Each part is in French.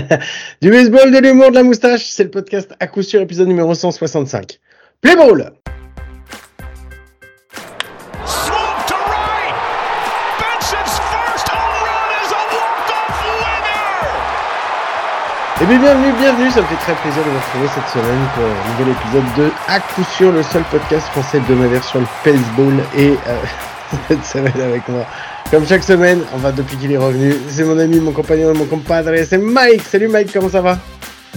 du baseball, de l'humour, de la moustache, c'est le podcast à coup sûr, épisode numéro 165. Play ball. Et bien bienvenue, bienvenue, ça me fait très plaisir de vous retrouver cette semaine pour un nouvel épisode de À coup sûr, le seul podcast français hebdomadaire sur le baseball et euh, cette semaine avec moi. Comme chaque semaine, on va depuis qu'il est revenu, c'est mon ami, mon compagnon, mon compadre, c'est Mike. Salut Mike, comment ça va?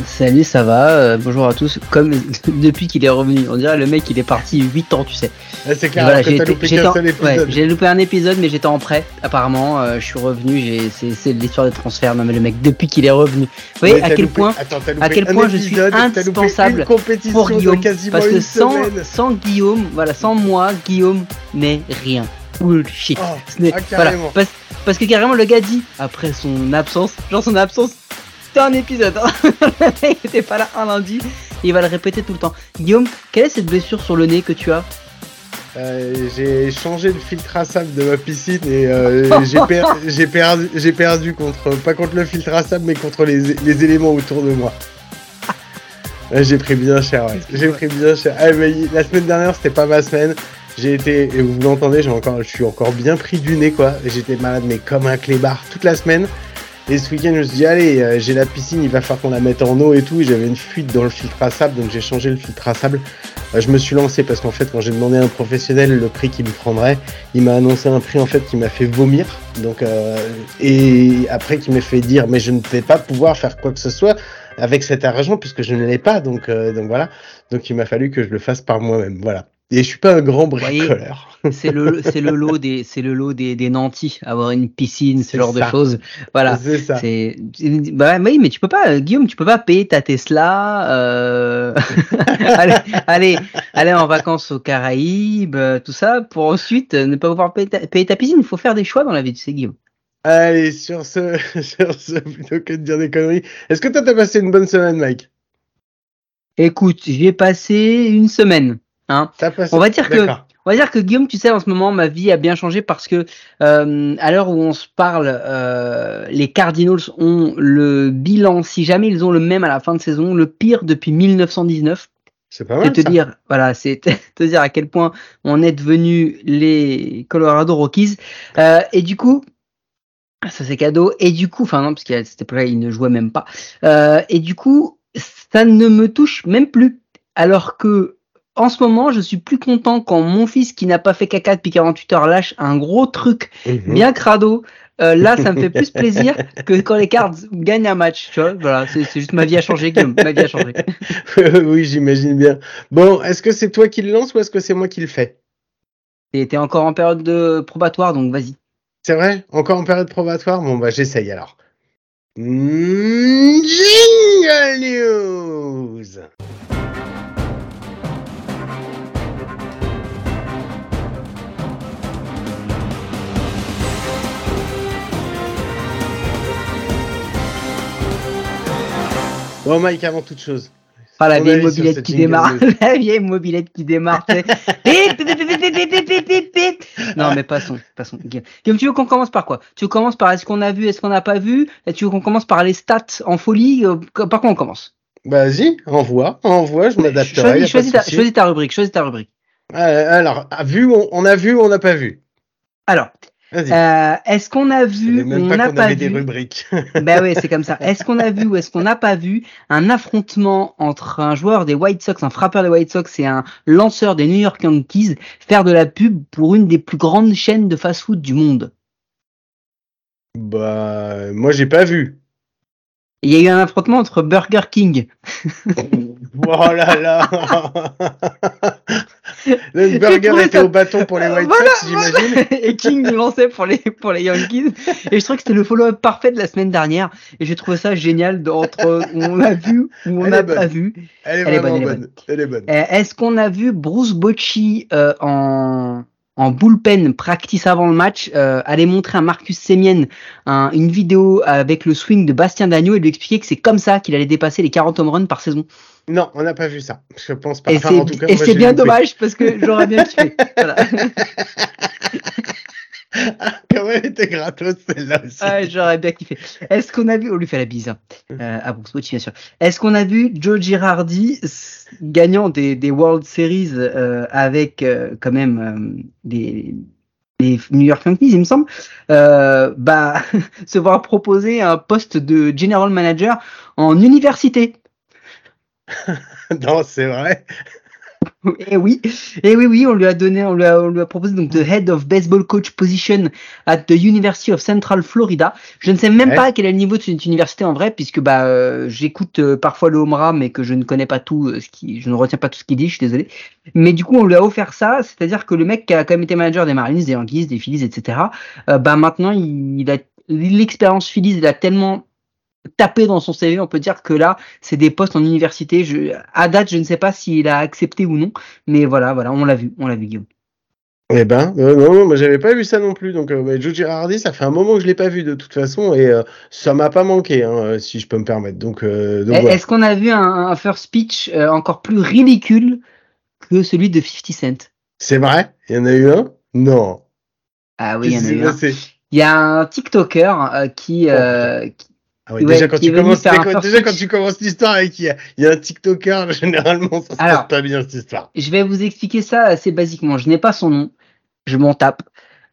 Salut, ça va euh, Bonjour à tous. Comme depuis qu'il est revenu, on dirait le mec il est parti 8 ans, tu sais. Ah, C'est clair, voilà, j'ai loupé en- ouais, épisode. j'ai loupé un épisode, mais j'étais en prêt. Apparemment, euh, je suis revenu. C'est, l'histoire des transferts. Non, mais le mec depuis qu'il est revenu. Vous voyez Ouais, à quel loupé- point attends, à quel point je suis indispensable pour Guillaume, parce que sans, sans Guillaume, voilà, sans moi, Guillaume n'est rien. Bullshit. Oh, Ce ah, voilà, parce, parce que carrément le gars dit après son absence, genre son absence, c'était un épisode. hein. le mec était pas là un lundi. Il va le répéter tout le temps. Guillaume, quelle est cette blessure sur le nez que tu as? Euh, j'ai changé le filtre à sable de ma piscine et euh, j'ai per- j'ai perdu, j'ai perdu contre, pas contre le filtre à sable, mais contre les, les éléments autour de moi. J'ai pris bien cher, ouais. J'ai pris bien cher. Ah, mais la semaine dernière, c'était pas ma semaine. J'ai été, et vous l'entendez, je suis encore bien pris du nez, quoi. J'étais malade, mais comme un clébard toute la semaine. Et ce week-end, je me suis dit, allez, euh, j'ai la piscine, il va falloir qu'on la mette en eau et tout. J'avais une fuite dans le filtre à sable, donc j'ai changé le filtre à sable. Euh, je me suis lancé parce qu'en fait, quand j'ai demandé à un professionnel le prix qu'il me prendrait, il m'a annoncé un prix en fait qui m'a fait vomir. Donc, euh, et après, qui m'a fait dire, mais je ne vais pas pouvoir faire quoi que ce soit avec cet argent puisque je ne l'ai pas. Donc, donc voilà. Donc, il m'a fallu que je le fasse par moi-même. Voilà. Et je suis pas un grand bricoleur. C'est le, c'est le lot des, c'est le lot des, des nantis, avoir une piscine, ce genre de choses. Voilà. C'est ça. Bah oui, mais tu peux pas, euh, Guillaume, tu peux pas payer ta Tesla, euh... aller, aller, aller en vacances aux Caraïbes, euh, tout ça, pour ensuite euh, ne pas pouvoir payer ta, payer ta piscine. Il faut faire des choix dans la vie, tu sais, Guillaume. Allez, sur ce, sur ce, plutôt que de dire des conneries, est-ce que toi t'as passé une bonne semaine, Mike? Écoute, j'y ai passé une semaine. Hein. On va dire que. On va dire que Guillaume, tu sais, en ce moment, ma vie a bien changé parce que euh, à l'heure où on se parle, euh, les Cardinals ont le bilan, si jamais ils ont le même à la fin de saison, le pire depuis 1919. C'est pas C'est mal. te ça. dire, voilà, c'est te dire à quel point on est devenu les Colorado Rockies. Euh, et du coup, ça c'est cadeau. Et du coup, enfin non, parce qu'à cette époque-là, ils ne jouaient même pas. Euh, et du coup, ça ne me touche même plus. Alors que en ce moment, je suis plus content quand mon fils qui n'a pas fait caca depuis 48 heures lâche un gros truc Mhm. bien crado. Euh, là, ça me fait plus plaisir que quand les Cards gagnent un match. Tu vois, voilà, c'est juste ma vie a changé, Guillaume. Ma vie a changé. oui, j'imagine bien. Bon, est-ce que c'est toi qui le lance ou est-ce que c'est moi qui le fais? T'es encore en période de probatoire, donc vas-y. C'est vrai? Encore en période probatoire? Bon, bah j'essaye alors. Jingle News Bon, Mike, avant toute chose. Ah, la vieille, mobilette qui démarre. la vieille mobilette qui démarre. Non, mais passons. passons. Guillaume, tu veux qu'on commence par quoi? Tu commences par est-ce qu'on a vu, est-ce qu'on n'a pas vu? Tu veux qu'on commence par les stats en folie? Euh, par quoi on commence? Bah, Vas-y, envoie, envoie, je m'adapterai. Choisis, ta, rubrique, choisis ta rubrique. Euh, alors, vu, on, on a vu, on n'a pas vu. Alors, euh, est-ce qu'on a vu ou on n'a pas avait des vu rubriques. Ben oui, c'est comme ça. Est-ce qu'on a vu ou est-ce qu'on n'a pas vu un affrontement entre un joueur des White Sox, un frappeur des White Sox et un lanceur des New York Yankees faire de la pub pour une des plus grandes chaînes de fast-food du monde? Bah, moi j'ai pas vu. Il y a eu un affrontement entre Burger King. Oh là là Le burger était ça- au bâton pour les White Voilà, Sox, j'imagine. et King lançait pour les, pour les Yankees. Et je trouve que c'était le follow-up parfait de la semaine dernière. Et j'ai trouvé ça génial d'entre où on a vu ou on n'a pas vu. Elle est Elle est vraiment bonne, elle est bonne. Elle est bonne. Euh, Est-ce qu'on a vu Bruce Bocci euh, en, en bullpen practice avant le match euh, aller montrer à Marcus Semien un- une vidéo avec le swing de Bastien Dagno et lui expliquer que c'est comme ça qu'il allait dépasser les 40 home runs par saison. Non, on n'a pas vu ça. Je pense pas. Et Enfin, c'est en tout cas, et moi, c'est j'ai bien loupé. dommage parce que j'aurais bien kiffé. Voilà. Comment elle était gratos celle-là aussi. Ah, j'aurais bien kiffé. Est-ce qu'on a vu, on lui fait la bise, hein. euh, à Bruce bien sûr. Est-ce qu'on a vu Joe Girardi gagnant des, des World Series euh, avec euh, quand même euh, des, des New York Yankees, il me semble, bah, se voir proposer un poste de general manager en université Non, c'est vrai. Et oui, et oui, oui, on lui a donné, on lui a, on lui a proposé donc the head of baseball coach position at the University of Central Florida. Je ne sais même Ouais. pas quel est le niveau de cette université en vrai, puisque bah euh, j'écoute euh, parfois le Homra, mais que je ne connais pas tout, euh, ce qui, je ne retiens pas tout ce qu'il dit, je suis désolé. Mais du coup, on lui a offert ça, c'est-à-dire que le mec qui a quand même été manager des Marines, des Yankees, des Phillies, etc. euh, bah maintenant, il, il a l'expérience Phillies, il a tellement tapé dans son CV, on peut dire que là, c'est des postes en université. Je, à date, je ne sais pas s'il a accepté ou non, mais voilà, voilà, on l'a vu, on l'a vu, Guillaume. Eh ben, euh, non, non, moi j'avais pas vu ça non plus. Donc, euh, bah, Joe Girardi, ça fait un moment que je l'ai pas vu de toute façon et euh, ça m'a pas manqué, hein, euh, si je peux me permettre. Donc, donc Eh, voilà. Est-ce qu'on a vu un, un first speech euh, encore plus ridicule que celui de 50 Cent? C'est vrai? Il y en a eu un? Non. Ah oui, il y en a eu un. Il y a un TikToker qui, qui- Ah Ouais, déjà quand tu commences, déjà, quand tu l'histoire et qu'il y a, il y a un TikToker, généralement ça se Alors. passe pas bien cette histoire. je vais vous expliquer ça assez basiquement. Je n'ai pas son nom, je m'en tape.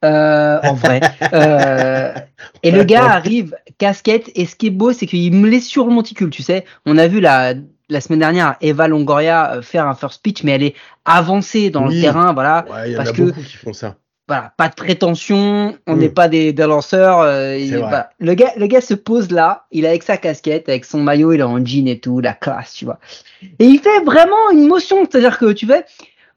Euh, en vrai. Euh, et le gars arrive, casquette, et ce qui est beau, c'est qu'il me laisse sur le monticule, tu sais. On a vu la, la semaine dernière Eva Longoria euh, faire un first pitch, mais elle est avancée dans Oui. le terrain, voilà. Ouais, y en parce a que- beaucoup qui font ça. Voilà, pas de prétention, on Mm. n'est pas des, des lanceurs. euh, il-. Le gars, le gars se pose là, il est avec sa casquette, avec son maillot, il est en jean et tout, la classe, tu vois. Et il fait vraiment une motion, c'est-à-dire que tu fais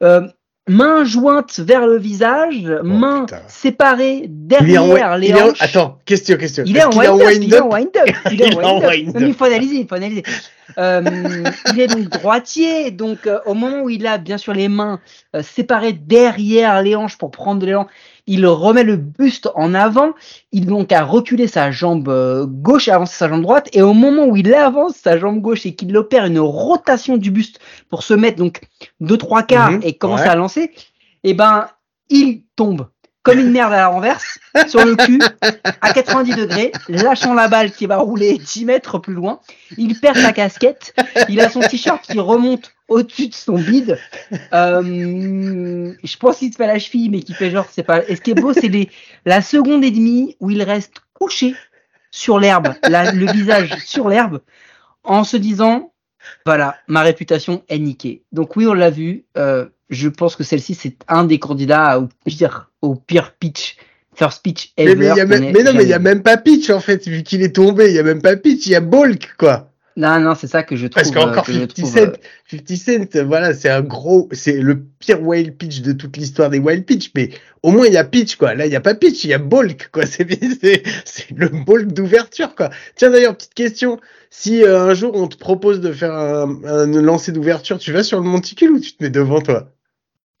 euh, main jointe vers le visage, main Oh, putain. séparée derrière les en- hanches. Attends, question, question. Il est est en wind-up, il est en wind-up Il faut analyser, il faut analyser. Euh, il est donc droitier, donc euh, au moment où il a bien sûr les mains euh, séparées derrière les hanches pour prendre de l'élan, il remet le buste en avant, il donc a reculé sa jambe euh, gauche et avancé sa jambe droite, et au moment où il avance sa jambe gauche et qu'il opère une rotation du buste pour se mettre donc deux trois quarts Mhm, et commencer ouais. à lancer, et ben il tombe comme une merde à la renverse sur le cul à 90 degrés, lâchant la balle qui va rouler 10 mètres plus loin. Il perd sa casquette, il a son t-shirt qui remonte au-dessus de son bide. Euh, je pense qu'il se fait la cheville, mais qui fait genre, c'est pas. Et ce qui est beau, c'est la seconde et demie où il reste couché sur l'herbe, le visage sur l'herbe, en se disant, voilà, ma réputation est niquée. Donc oui, on l'a vu. euh, je pense que celle-ci, c'est un des candidats au pire, au pire pitch, first pitch mais, ever. mais, il y a qu'on même- ait mais non, mais il y a même pas pitch en fait, vu qu'il est tombé. Il y a même pas pitch, il y a bulk quoi. Non, non, c'est ça que je trouve. Parce qu'encore euh, que je 50 trouve, Cent, euh, 50 Cent, voilà, c'est un gros, c'est le pire wild pitch de toute l'histoire des wild pitch, mais au moins il y a pitch, quoi. Là, il y a pas pitch, il y a bulk, quoi. C'est le bulk d'ouverture, quoi. Tiens, d'ailleurs, petite question. Si euh, un jour on te propose de faire un, un lancer d'ouverture, tu vas sur le monticule ou tu te mets devant toi?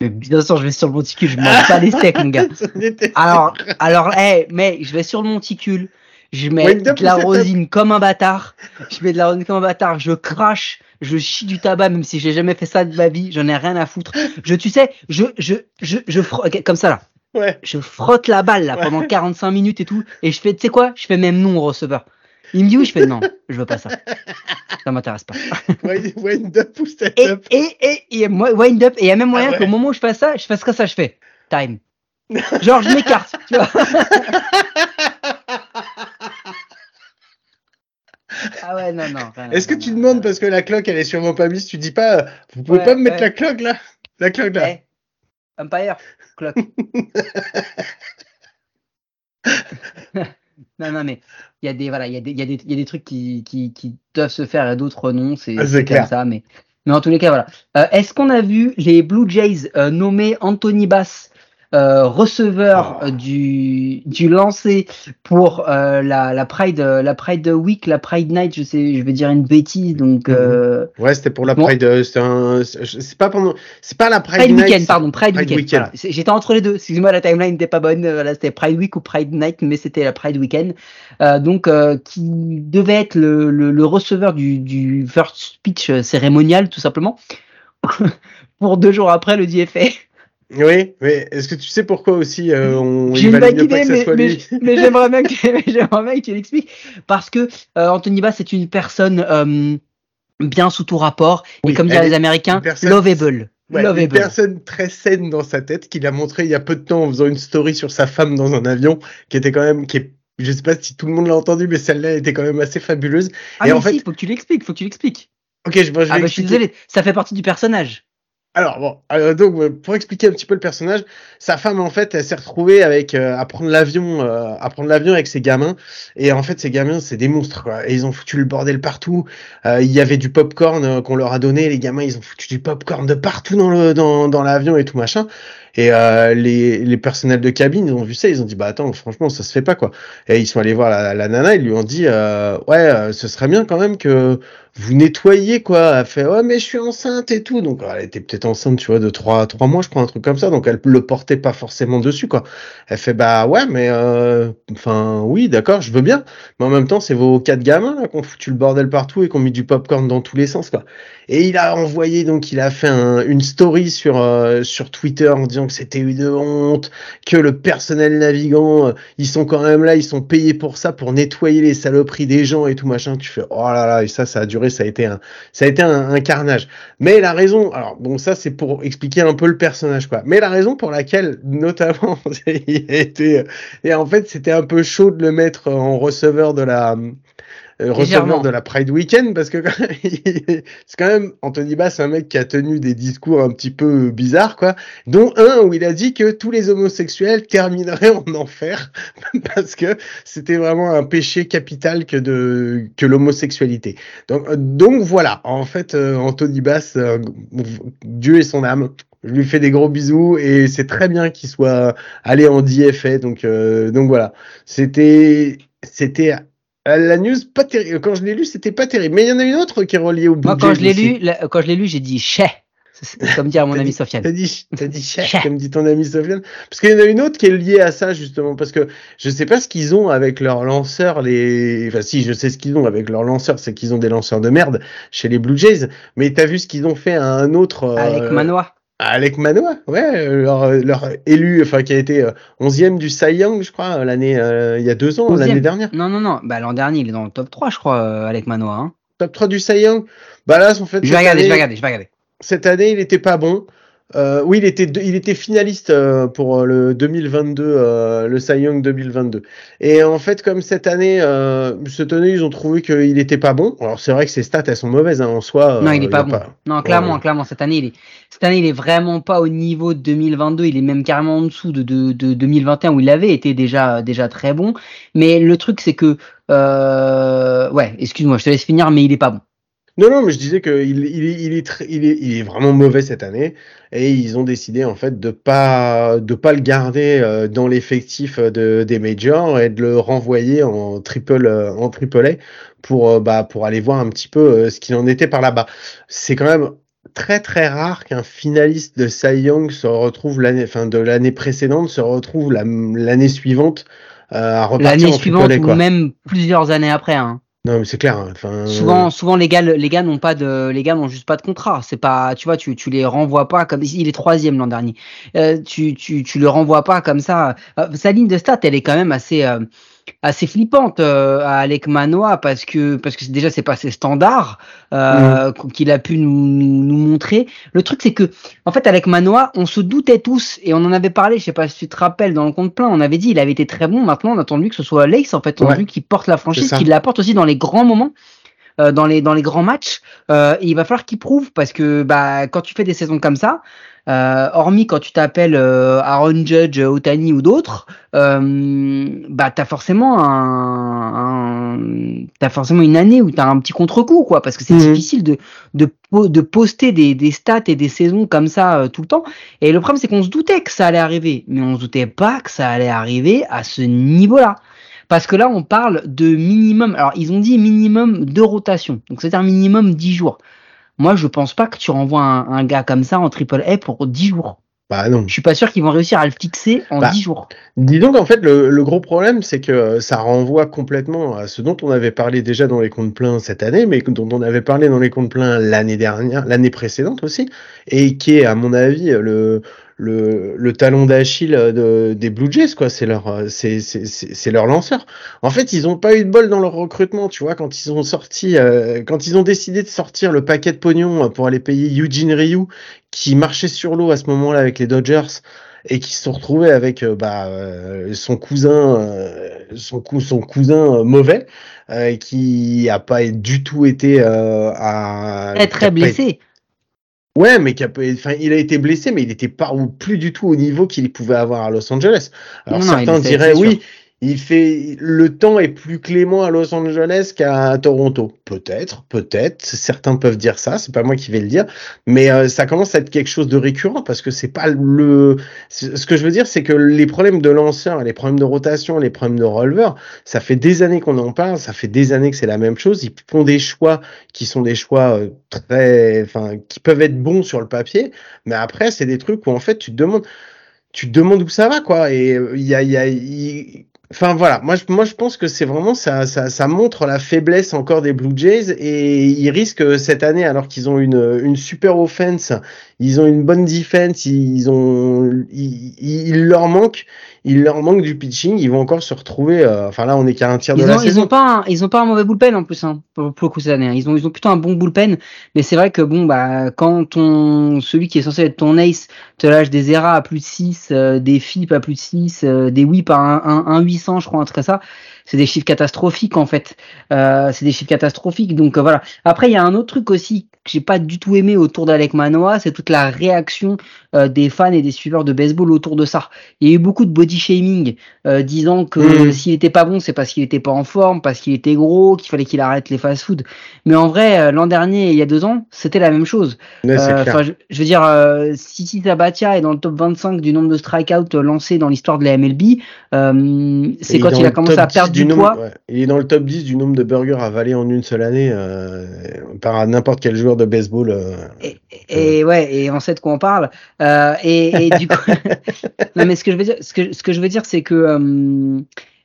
Mais bien sûr, je vais sur le monticule, je mange pas les steaks, mon gars. Alors, alors, hey, mais je vais sur le monticule, je mets de la rosine comme un bâtard, je mets de la rosine comme un bâtard, je crache, je chie du tabac, même si j'ai jamais fait ça de ma vie, j'en ai rien à foutre. Je, tu sais, je, je, je, je frotte, comme ça là, Ouais. je frotte la balle là pendant 45 minutes et tout, et je fais, tu sais quoi, je fais même non au receveur. Il me dit oui, je fais non, je veux pas ça. Ça m'intéresse pas. Wind up ou Et, setup? et, et, et moi, wind up, et il y a même moyen Ah ouais. qu'au moment où je fais ça, je fasse comme ça, je fais time. Genre, je m'écarte, tu vois. ah ouais, non, non. Est-ce que tu non, demandes non. parce que la cloque elle est sûrement pas mise, tu dis pas, euh, vous pouvez Ouais, pas me mettre ouais. la cloque là? La cloque là. Eh, Empire, clock. non, non, mais il y a des, voilà, il y a des, il y a des, il y a des trucs qui, qui, qui doivent se faire et d'autres non, c'est Ah, comme ça, mais, mais en tous les cas, voilà. Euh, Est-ce qu'on a vu les Blue Jays euh, nommer Anthony Bass euh, receveur Oh. euh, du, du lancer pour euh, la, la Pride, euh, la Pride Week, la Pride Night, je sais, je vais dire une bêtise, donc Mhm. euh, Ouais, c'était pour la Bon. Pride. euh, C'est un, c'est c'est pas pendant, c'est pas la Pride, Pride Night, Weekend, pardon, Pride, Pride Weekend. Weekend. Voilà. C'est- J'étais entre les deux. Excusez-moi, la timeline n'était pas bonne. Voilà, c'était Pride Week ou Pride Night, mais c'était la Pride Weekend. Euh, donc, euh, qui devait être le, le, le receveur du, du first speech cérémonial, tout simplement. Pour deux jours après, le DFA Oui, mais est-ce que tu sais pourquoi aussi euh, on J'ai une vague idée, mais, soit mais, lui? mais j'aimerais bien que tu, l'expliques. Parce que euh, Anthony Bass est une personne euh, bien sous tout rapport, Oui, et comme disent les Américains, personne- lovable. Ouais, une personne très saine dans sa tête qu'il a montré il y a peu de temps en faisant une story sur sa femme dans un avion qui était quand même qui est je sais pas si tout le monde l'a entendu mais celle-là était quand même assez fabuleuse. Ah et mais en fait- faut que tu l'expliques, faut que tu l'expliques. OK, je, bon, je Ah bah je suis désolé, ça fait partie du personnage. Alors bon, euh, donc euh, pour expliquer un petit peu le personnage, sa femme en fait, elle s'est retrouvée avec euh, à prendre l'avion, euh, à prendre l'avion avec ses gamins, et en fait ces gamins c'est des monstres quoi, et ils ont foutu le bordel partout. Euh, il y avait du popcorn qu'on leur a donné, les gamins ils ont foutu du popcorn de partout dans le dans dans l'avion et tout machin. Et euh, les les personnels de cabine ils ont vu ça, ils ont dit bah attends franchement ça se fait pas quoi. Et ils sont allés voir la, la nana, ils lui ont dit euh, ouais euh, ce serait bien quand même que vous nettoyez quoi. Elle fait ouais mais je suis enceinte et tout. Donc elle était peut-être enceinte tu vois de trois trois mois je crois un truc comme ça. Donc elle le portait pas forcément dessus quoi. Elle fait bah ouais mais enfin oui d'accord je veux bien. Mais en même temps c'est vos quatre gamins là qui ont foutu le bordel partout et qui ont mis du popcorn dans tous les sens quoi. Et il a envoyé donc il a fait un- une story sur sur Twitter en disant que c'était une honte, que le personnel navigant euh, ils sont quand même là, ils sont payés pour ça pour nettoyer les saloperies des gens et tout machin. Tu fais oh là là et ça ça a duré, ça a été un ça a été un, un carnage. Mais la raison, alors bon ça c'est pour expliquer un peu le personnage quoi. Mais la raison pour laquelle notamment il a été et en fait c'était un peu chaud de le mettre en receveur de la receveur Légèrement. de la Pride Weekend parce que c'est quand même Anthony Bass, un mec qui a tenu des discours un petit peu bizarres quoi, dont un où il a dit que tous les homosexuels termineraient en enfer parce que c'était vraiment un péché capital que de que l'homosexualité. Donc euh, donc voilà, en fait euh, Anthony Bass, euh, Dieu et son âme. Je lui fais des gros bisous et c'est très bien qu'il soit allé en DFA. Donc euh, donc voilà, c'était c'était euh, la news pas terrible. Quand je l'ai lu, c'était pas terrible. Mais il y en a une autre qui est reliée au Moi budget. quand je l'ai lu, la- quand je l'ai lu, j'ai dit chais. Comme dire à mon ami dit- Sofiane. T'as dit, t'as dit Chef. comme dit ton ami Sofiane. Parce qu'il y en a une autre qui est liée à ça, justement. Parce que je sais pas ce qu'ils ont avec leurs lanceurs, les, enfin, si, je sais ce qu'ils ont avec leurs lanceurs, c'est qu'ils ont des lanceurs de merde chez les Blue Jays. Mais t'as vu ce qu'ils ont fait à un autre, euh, Avec Manoa. Alec Manoa, ouais, euh, leur, leur élu, enfin, qui a été euh, 11e du Cy Young, je crois, l'année, euh, il y a deux ans, 11e. l'année dernière. Non, non, non. Bah, l'an dernier, il est dans le top 3, je crois, euh, avec Manoa. Hein. Top 3 du Cy Young. Bah là, en fait, Je vais regarder, je vais regarder, je vais regarder. cette année, il était pas bon. Euh, oui, il était, il était finaliste euh, pour euh, le 2022, euh, le Cy Young 2022. Et en fait, comme cette année, euh, cette année, ils ont trouvé qu'il était pas bon. Alors c'est vrai que ses stats, elles sont mauvaises hein, en soi. Non, euh, il est y pas bon. Non, clairement, Ouais. clairement, cette année, il est, cette année, il est vraiment pas au niveau de 2022. Il est même carrément en dessous de, de, de 2021 où il avait été déjà, déjà très bon. Mais le truc, c'est que, euh, ouais, excuse-moi, je te laisse finir, mais il est pas bon. Non, non, mais je disais qu'il il, est- il, est très- il, est, il est vraiment mauvais cette année et ils ont décidé en fait de pas de pas le garder euh, dans l'effectif de, des majors et de le renvoyer en triple euh, en triple A pour euh, bah pour aller voir un petit peu euh, ce qu'il en était par là-bas. C'est quand même très très rare qu'un finaliste de Cy Young se retrouve l'année enfin de l'année précédente se retrouve la- l'année suivante euh, à repartir L'année suivante ou même plusieurs années après. Hein. Non, mais c'est clair. hein, Enfin, Souvent, souvent les gars, les gars n'ont pas de, les gars n'ont juste pas de contrat. C'est pas, tu vois, tu, tu les renvoies pas comme il est troisième l'an dernier. Euh, tu, tu, tu le renvoies pas comme ça. Euh, sa ligne de stats, elle est quand même assez, euh, assez flippante euh, à Alec Manoa parce que, parce que déjà c'est pas ses standards euh, qu'il a pu nous, nous, nous montrer. Le truc c'est que, en fait, Alec Manoa, on se doutait tous et on en avait parlé. Je sais pas si tu te rappelles dans le compte plein, on avait dit il avait été très bon. Maintenant, on attend de lui que ce soit Lace en fait, on a Ouais. vu qu'il porte la franchise, qu'il l'apporte aussi dans les grands moments euh, dans les dans les grands matchs. Euh, et il va falloir qu'il prouve parce que bah quand tu fais des saisons comme ça, hormis quand tu t'appelles euh, Aaron Judge, Otani ou d'autres, euh, bah t'as forcément un, un- t'as forcément une année où t'as un petit contre-coup quoi parce que c'est Mhm. difficile de de de poster des des stats et des saisons comme ça euh, tout le temps. Et le problème c'est qu'on se doutait que ça allait arriver, mais on se doutait pas que ça allait arriver à ce niveau-là. Parce que là, on parle de minimum. Alors, ils ont dit minimum de rotation. Donc, c'est un minimum 10 jours. Moi, je pense pas que tu renvoies un, un gars comme ça en triple A pour 10 jours. bah non. Je suis pas sûr qu'ils vont réussir à le fixer en Bah, 10 jours. Disons qu'en fait, le, le gros problème, c'est que ça renvoie complètement à ce dont on avait parlé déjà dans les comptes pleins cette année, mais dont on avait parlé dans les comptes pleins l'année dernière, l'année précédente aussi, et qui est, à mon avis, le, le, le talon d'Achille de, des Blue Jays, quoi. C'est leur, euh, c'est, c'est, c'est leur lanceur. En fait, ils ont pas eu de bol dans leur recrutement, tu vois, quand ils ont sorti, euh, quand ils ont décidé de sortir le paquet de pognon pour aller payer Eugene Ryu, qui marchait sur l'eau à ce moment-là avec les Dodgers et qui se sont retrouvés avec euh, bah, euh, son cousin, euh, son, cou son cousin euh, mauvais, euh, qui a pas du tout été euh, à Très blessé. Ouais, mais qui a enfin, il a été blessé, mais il était pas ou plus du tout au niveau qu'il pouvait avoir à Los Angeles. Alors Non, certains diraient oui, il fait le temps est plus clément à Los Angeles qu'à Toronto. Peut-être, peut-être. Certains peuvent dire ça. C'est pas moi qui vais le dire, mais euh, ça commence à être quelque chose de récurrent parce que c'est pas le. Ce que je veux dire, c'est que les problèmes de lanceurs, les problèmes de rotation, les problèmes de releveur, ça fait des années qu'on en parle. Ça fait des années que c'est la même chose. Ils font des choix qui sont des choix euh, très, enfin, qui peuvent être bons sur le papier, mais après, c'est des trucs où en fait, tu te demandes, tu te demandes où ça va, quoi. Et euh, il y a, y a, il- enfin voilà, moi, je, moi, je pense que c'est vraiment ça, ça, ça montre la faiblesse encore des Blue Jays et ils risquent cette année, alors qu'ils ont une, une super offense, ils ont une bonne defense, ils ont, il leur manque, il leur manque du pitching, ils vont encore se retrouver. euh, enfin là, on est qu'à un tiers de Ils la ont, ils saison. ont pas un, ils ont pas un mauvais bullpen en plus hein, pour, pour le coup cette année. hein. Ils ont ils ont plutôt un bon bullpen, mais c'est vrai que bon bah quand ton celui qui est censé être ton ace te lâche des ERA à plus de 6, euh, des FIP à plus de 6, euh, des whip à 1, 1, 800 je crois un truc ça, c'est des chiffres catastrophiques en fait. Euh, c'est des chiffres catastrophiques donc euh, voilà. Après il y a un autre truc aussi que j'ai pas du tout aimé autour d'Alec Manoa, c'est toute la réaction euh, des fans et des suiveurs de baseball autour de ça. Il y a eu beaucoup de body shaming euh, disant que Mm. s'il était pas bon, c'est parce qu'il était pas en forme, parce qu'il était gros, qu'il fallait qu'il arrête les fast-food. Mais en vrai, euh, l'an dernier, il y a deux ans, c'était la même chose. Ouais, je, je veux dire, si Titi Sabathia est dans le top 25 du nombre de strikeouts lancés dans l'histoire de la MLB, c'est quand il a commencé à 10 perdre du, nombre- poids. ouais, il est dans le top 10 du nombre de burgers avalés en une seule année par n'importe quel joueur de baseball. euh. Et, et ouais, et on sait de quoi on parle. Euh, et, et du coup, non mais ce que je veux dire, ce que ce que je veux dire, c'est que euh,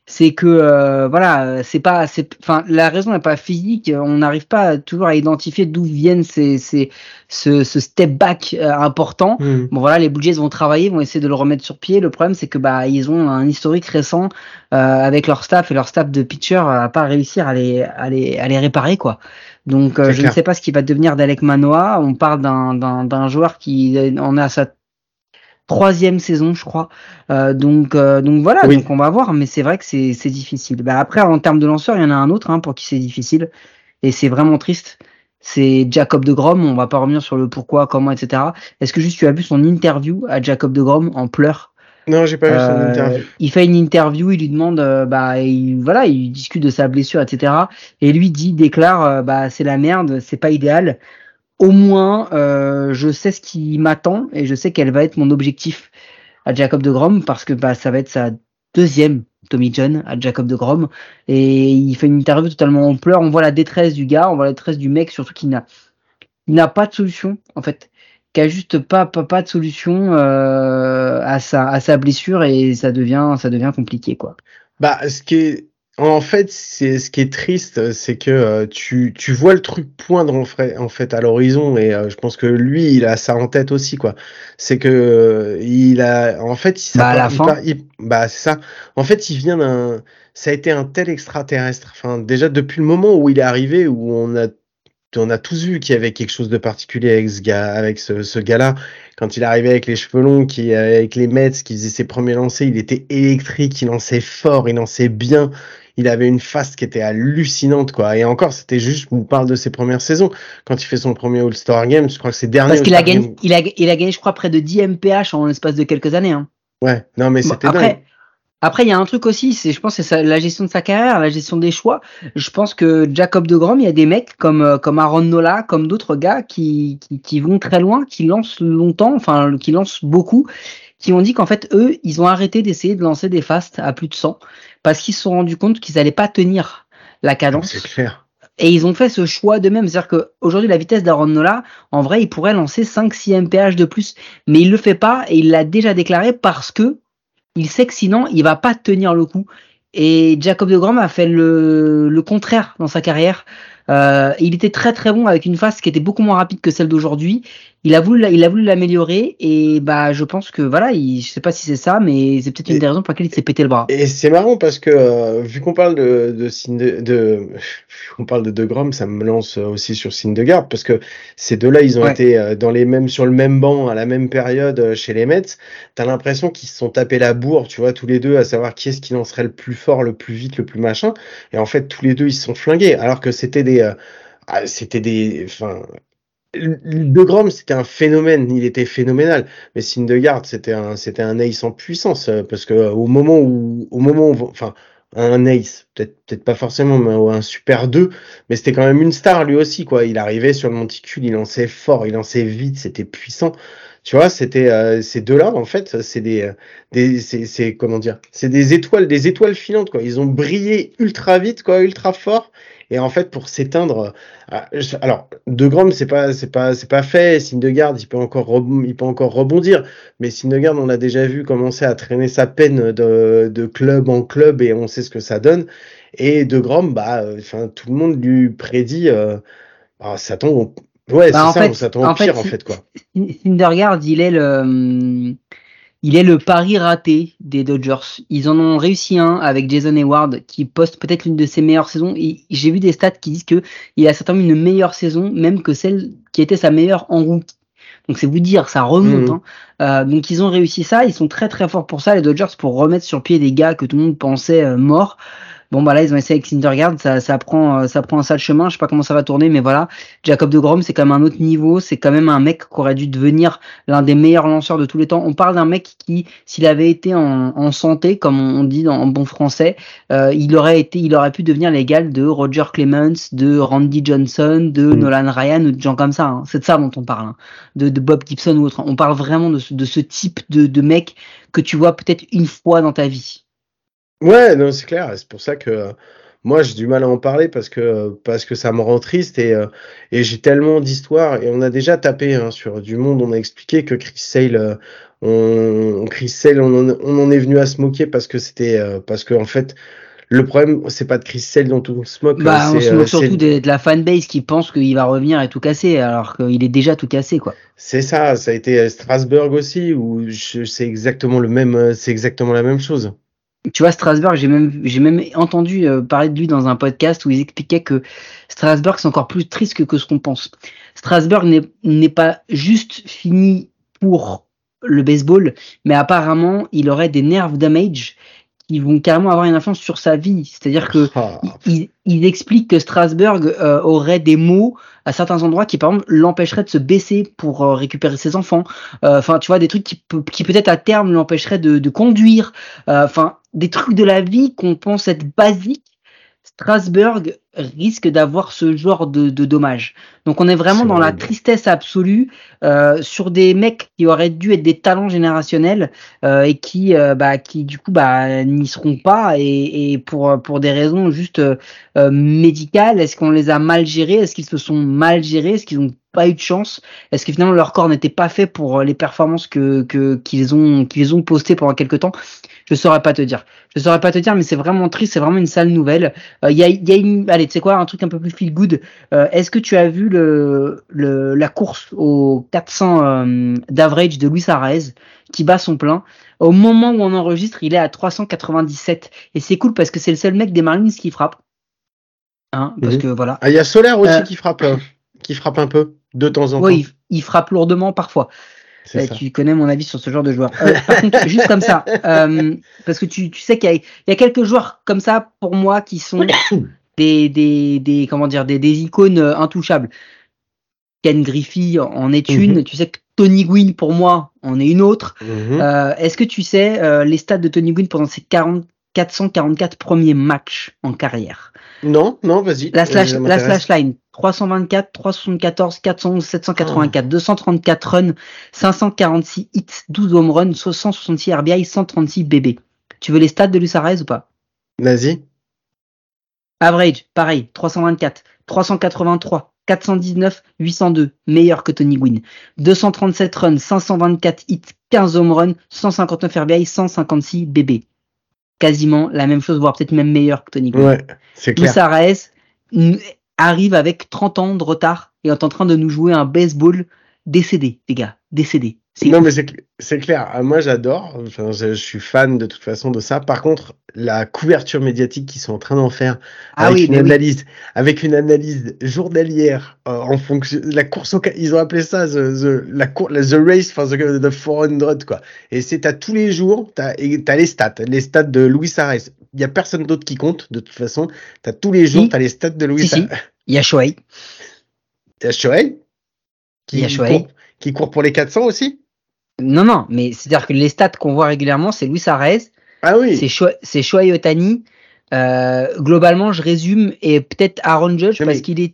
c'est que euh, voilà, c'est pas, c'est, enfin, la raison n'est pas physique. On n'arrive pas toujours à identifier d'où viennent ces, ces, ce, ce step back euh, important. Hmm. Bon voilà, les Blue Jays vont travailler, vont essayer de le remettre sur pied. Le problème, c'est que bah ils ont un historique récent euh, avec leur staff et leur staff de pitchers à pas réussir à les, à les, à les réparer quoi. Donc euh, je clair. ne sais pas ce qui va devenir d'Alec Manoa. On parle d'un, joueur qui en a sa troisième saison, je crois. Euh, donc euh, donc voilà, Oui. donc on va voir. Mais c'est vrai que c'est, c'est difficile. Bah, après, en termes de lanceur, il y en a un autre hein, pour qui c'est difficile et c'est vraiment triste. C'est Jacob de Grom. On va pas revenir sur le pourquoi, comment, etc. Est-ce que juste tu as vu son interview à Jacob de Grom en pleurs? Non, j'ai pas vu son Euh, interview. Il fait une interview, il lui demande, euh, bah, il, voilà, il discute de sa blessure, etc. Et lui dit, déclare, euh, bah, c'est la merde, c'est pas idéal. Au moins, euh, je sais ce qui m'attend et je sais quel va être mon objectif à Jacob de Grom parce que bah, ça va être sa deuxième Tommy John à Jacob de Grom et il fait une interview totalement en pleurs. On voit la détresse du gars, on voit la détresse du mec, surtout qu'il n'a, il n'a pas de solution en fait, qui a juste pas pas, pas de solution euh, à sa à sa blessure et ça devient ça devient compliqué quoi. Bah, ce qui est, en fait, c'est ce qui est triste, c'est que euh, tu, tu vois le truc poindre en fait, en fait à l'horizon et euh, je pense que lui, il a ça en tête aussi quoi. C'est que euh, il a, en fait, il Bah, à la il fin. part- il- bah c'est ça. En fait, il vient d'un, ça a été un tel extraterrestre. Enfin, déjà depuis le moment où il est arrivé, où on a on a tous vu qu'il y avait quelque chose de particulier avec ce gars, avec ce, ce gars-là. Quand il arrivé avec les cheveux longs, qui, avec les Mets, qui faisait ses premiers lancers, il était électrique, il lançait fort, il lançait bien. Il avait une face qui était hallucinante, quoi. Et encore, c'était juste, on parle de ses premières saisons. Quand il fait son premier All-Star Game, je crois que c'est dernier Parce qu'il a gagné il a il a gagné je crois près de 10 MPH en l'espace de quelques années hein. Ouais, non, mais Bon, c'était après, dingue. Après, il y a un truc aussi, c'est, je pense, c'est la gestion de sa carrière, la gestion des choix. Je pense que Jacob de Grom, il y a des mecs comme, euh, comme Aaron Nola, comme d'autres gars qui, qui, qui vont très loin, qui lancent longtemps, enfin, qui lancent beaucoup, qui ont dit qu'en fait, eux, ils ont arrêté d'essayer de lancer des fasts à plus de 100 parce qu'ils se sont rendus compte qu'ils n'allaient pas tenir la C'est cadence. clair. Et ils ont fait ce choix d'eux-mêmes. C'est-à-dire qu'aujourd'hui, la vitesse d'Aaron Nola, en vrai, il pourrait lancer 5-6 MPH de plus. Mais il le fait pas et il l'a déjà déclaré parce que il sait que sinon, il va pas tenir le coup. Et Jacob de Grom a fait le, le contraire dans sa carrière. Euh, il était très très bon avec une face qui était beaucoup moins rapide que celle d'aujourd'hui. Il a voulu, il a voulu l'améliorer et bah je pense que voilà, il, je sais pas si c'est ça, mais c'est peut-être une des raisons pour lesquelles il s'est pété le bras. Et c'est marrant parce que euh, vu qu'on parle de de, de vu qu'on parle de De Grom, ça me lance aussi sur Syndergaard parce que ces deux-là, ils ont Ouais. été euh, dans les mêmes sur le même banc à la même période euh, chez les Mets. T'as l'impression qu'ils se sont tapés la bourre, tu vois, tous les deux, à savoir qui est-ce qui lancerait le plus fort, le plus vite, le plus machin. Et en fait, tous les deux, ils se sont flingués, alors que c'était des euh, ah, c'était des enfin De Grom, c'était un phénomène, il était phénoménal. Mais Syndergaard, c'était un, c'était un ace en puissance, euh, parce que euh, au moment où, au moment enfin, un ace, peut-être, peut-être pas forcément, mais un super 2, mais c'était quand même une star lui aussi, quoi. Il arrivait sur le monticule, il lançait fort, il lançait vite, c'était puissant. Tu vois, c'était euh, ces deux-là, en fait, c'est des, des, c'est comment dire, c'est des étoiles, des étoiles filantes, quoi. Ils ont brillé ultra vite, quoi, ultra fort. Et en fait, pour s'éteindre, ah, je- alors De Grom, c'est pas, c'est pas, c'est pas fait. Syndergaard, il peut encore, il peut encore rebondir. Mais Syndergaard, on l'a déjà vu commencer à traîner sa peine de, de club en club et on sait ce que ça donne. Et De Grom, bah, euh, enfin, tout le monde lui prédit, euh, bah, ça tombe, au- ouais, Bah, c'est ça, fait- tombe au fait, pire, en fait, quoi. Il est le, hum, il est le pari raté des Dodgers. Ils en ont réussi un avec Jason Hayward, qui poste peut-être l'une de ses meilleures saisons. Et j'ai vu des stats qui disent que il a certainement une meilleure saison, même que celle qui était sa meilleure en route. Donc c'est vous dire, ça remonte. Mhm. hein. Euh, donc ils ont réussi ça, ils sont très très forts pour ça, les Dodgers, pour remettre sur pied des gars que tout le monde pensait euh, morts. Bon bah là ils ont essayé avec Syndergaard, ça, ça prend euh, ça prend un sale chemin, je sais pas comment ça va tourner, mais voilà. Jacob de Grom c'est quand même un autre niveau, c'est quand même un mec qui aurait dû devenir l'un des meilleurs lanceurs de tous les temps. On parle d'un mec qui, s'il avait été en, en santé, comme on dit dans, en bon français, euh, il aurait été, il aurait pu devenir l'égal de Roger Clemens, de Randy Johnson, de Mm. Nolan Ryan ou de gens comme ça. hein. C'est de ça dont on parle, hein. de, de Bob Gibson ou autre. On parle vraiment de ce, de ce type de, de mec que tu vois peut-être une fois dans ta vie. Ouais, non, c'est clair. C'est pour ça que euh, moi j'ai du mal à en parler parce que parce que ça me rend triste et euh, et j'ai tellement d'histoires et on a déjà tapé hein, sur du monde. On a expliqué que Chris Sale, euh, on Chris Sale, on en, on en est venu à se moquer parce que c'était euh, parce que en fait le problème c'est pas de Chris Sale dont on se moque. Bah, on se moque surtout de, de la fanbase qui pense qu'il va revenir et tout casser, alors qu'il est déjà tout cassé, quoi. C'est ça. Ça a été à Strasbourg aussi où je c'est exactement le même. C'est exactement la même chose. Tu vois, Strasbourg, j'ai même, j'ai même entendu euh, parler de lui dans un podcast où ils expliquaient que Strasbourg, c'est encore plus triste que, que ce qu'on pense. Strasbourg n'est n'est pas juste fini pour le baseball, mais apparemment, il aurait des nerves damage qui vont carrément avoir une influence sur sa vie. C'est-à-dire que Ah, il, il explique que Strasbourg euh, aurait des mots à certains endroits qui, par exemple, l'empêcheraient de se baisser pour euh, récupérer ses enfants. Euh, Enfin, tu vois, des trucs qui, qui peut-être à terme l'empêcheraient de, de conduire. Euh, Enfin, des trucs de la vie qu'on pense être basiques. Strasbourg risque d'avoir ce genre de, de dommages. Donc on est vraiment dans la tristesse absolue euh, sur des mecs qui auraient dû être des talents générationnels euh, et qui, euh, bah, qui du coup bah, n'y seront pas. Et, et pour, pour des raisons juste euh, médicales. Est-ce qu'on les a mal gérés? Est-ce qu'ils se sont mal gérés? Est-ce qu'ils n'ont pas eu de chance? Est-ce que finalement leur corps n'était pas fait pour les performances que que- qu'ils ont qu'ils ont postées pendant quelque temps? Je saurais pas te dire. Je saurais pas te dire, mais c'est vraiment triste. C'est vraiment une sale nouvelle. Euh, Il y a y a une allez, tu sais quoi, un truc un peu plus feel good. Euh, Est-ce que tu as vu le, le la course au 400 euh, d'average de Luis Arraez qui bat son plein? Au moment où on enregistre, il est à 397 et c'est cool parce que c'est le seul mec des Marlins qui frappe. Hein, parce que voilà. Ah, il y a Solaire aussi Euh, qui frappe, euh, qui frappe un peu de temps en temps. Oui, il, il frappe lourdement parfois. Euh, tu connais mon avis sur ce genre de joueur. Euh, par contre, juste comme ça, euh, parce que tu, tu sais qu'il y, y a quelques joueurs comme ça pour moi qui sont des, des, des comment dire des, des icônes euh, intouchables. Ken Griffey en est une. Mhm. Tu sais que Tony Gwynn pour moi en est une autre. Mhm. Euh, Est-ce que tu sais euh, les stats de Tony Gwynn pendant ses 40, 444 premiers matchs en carrière? Non, non, vas-y. la slash, la slash line 324, 374, 411, 784, 234 runs, 546 hits, 12 home runs, 166 RBI, 136 BB. Tu veux les stats de Luis ou pas? Vas-y. Average, pareil, 324, 383, 419, 802, meilleur que Tony Gwynn. 237 runs, 524 hits, 15 home runs, 159 RBI, 156 BB. Quasiment la même chose, voire peut-être même meilleur que Tony Gwynn. Ouais, c'est clair. N- arrive avec 30 ans de retard et est en train de nous jouer un baseball décédé, les gars, décédé. C'est Non, mais c'est cl- c'est clair. Ah, Moi, j'adore. Enfin, je, je suis fan de toute façon de ça. Par contre, la couverture médiatique qu'ils sont en train d'en faire ah avec oui, une oui. analyse, avec une analyse journalière euh, en fonction la course au, ils ont appelé ça the, the- la race for the, the 400 quoi. Et c'est t'as tous les jours, t'as t'as les stats, les stats de Luis Arez. Il y a personne d'autre qui compte de toute façon. T'as tous les jours, Si. t'as les stats de Luis Si, si. Il y a Shohei Il y a qui court, qui court pour les 400 aussi? Non, non, mais c'est-à-dire que les stats qu'on voit régulièrement, c'est Luis Arez, Ah oui. c'est Sho- c'est Shohei Otani. Euh, globalement, je résume, et peut-être Aaron Judge, parce qu'il est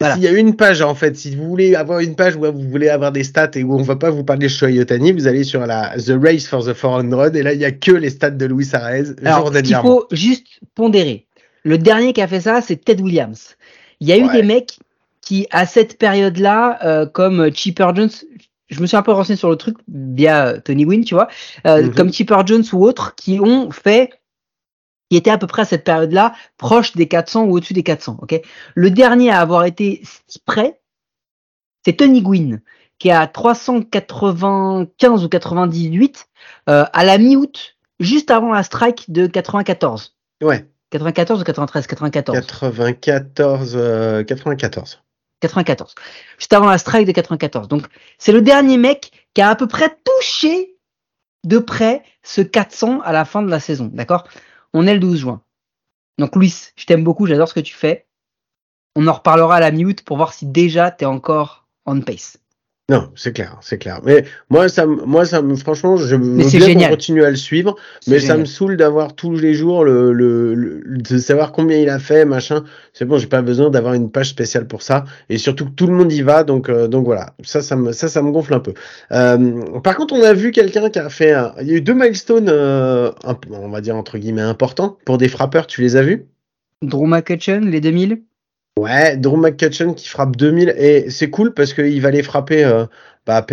Voilà. S'il y a une page, en fait, si vous voulez avoir une page où vous voulez avoir des stats et où on va pas vous parler de Shohei Ohtani, vous allez sur la The Race for the 400 et là, il y a que les stats de Luis Arez Alors, journalièrement. faut juste pondérer. Le dernier qui a fait ça, c'est Ted Williams. Il y a eu des mecs qui, à cette période-là, euh, comme Chipper Jones, je me suis un peu renseigné sur le truc via euh, Tony Gwynn, tu vois, euh, Mhm. comme Chipper Jones ou autres, qui ont fait, qui étaient à peu près à cette période-là, proche des 400 ou au-dessus des 400. Ok? Le dernier à avoir été si près, c'est Tony Gwynn, qui est à 395 ou 98 euh, à la mi-août, juste avant la strike de 94. Ouais, 94 ou 93 94 94, euh, 94. 94. Juste avant la strike de 94. Donc, c'est le dernier mec qui a à peu près touché de près ce 400 à la fin de la saison. D'accord? On est le 12 juin. Donc, Louis, je t'aime beaucoup, j'adore ce que tu fais. On en reparlera à la mi-août pour voir si déjà tu es encore on pace. Non, c'est clair, c'est clair. Mais moi, ça, moi, ça me, franchement, je veux bien génial. qu'on continue à le suivre, mais ça me saoule d'avoir tous les jours le, le, le- de savoir combien il a fait, machin. C'est bon, j'ai pas besoin d'avoir une page spéciale pour ça, et surtout que tout le monde y va, donc, euh, donc voilà. Ça, ça me, ça, ça me gonfle un peu. Euh, par contre, on a vu quelqu'un qui a fait, un- il y a eu deux milestones, euh, un on va dire entre guillemets importants pour des frappeurs. Tu les as vus? Drew McCutcheon, les 2000 Ouais, Drew McCutcheon qui frappe 2000 et c'est cool parce qu'il va les frapper euh, bah,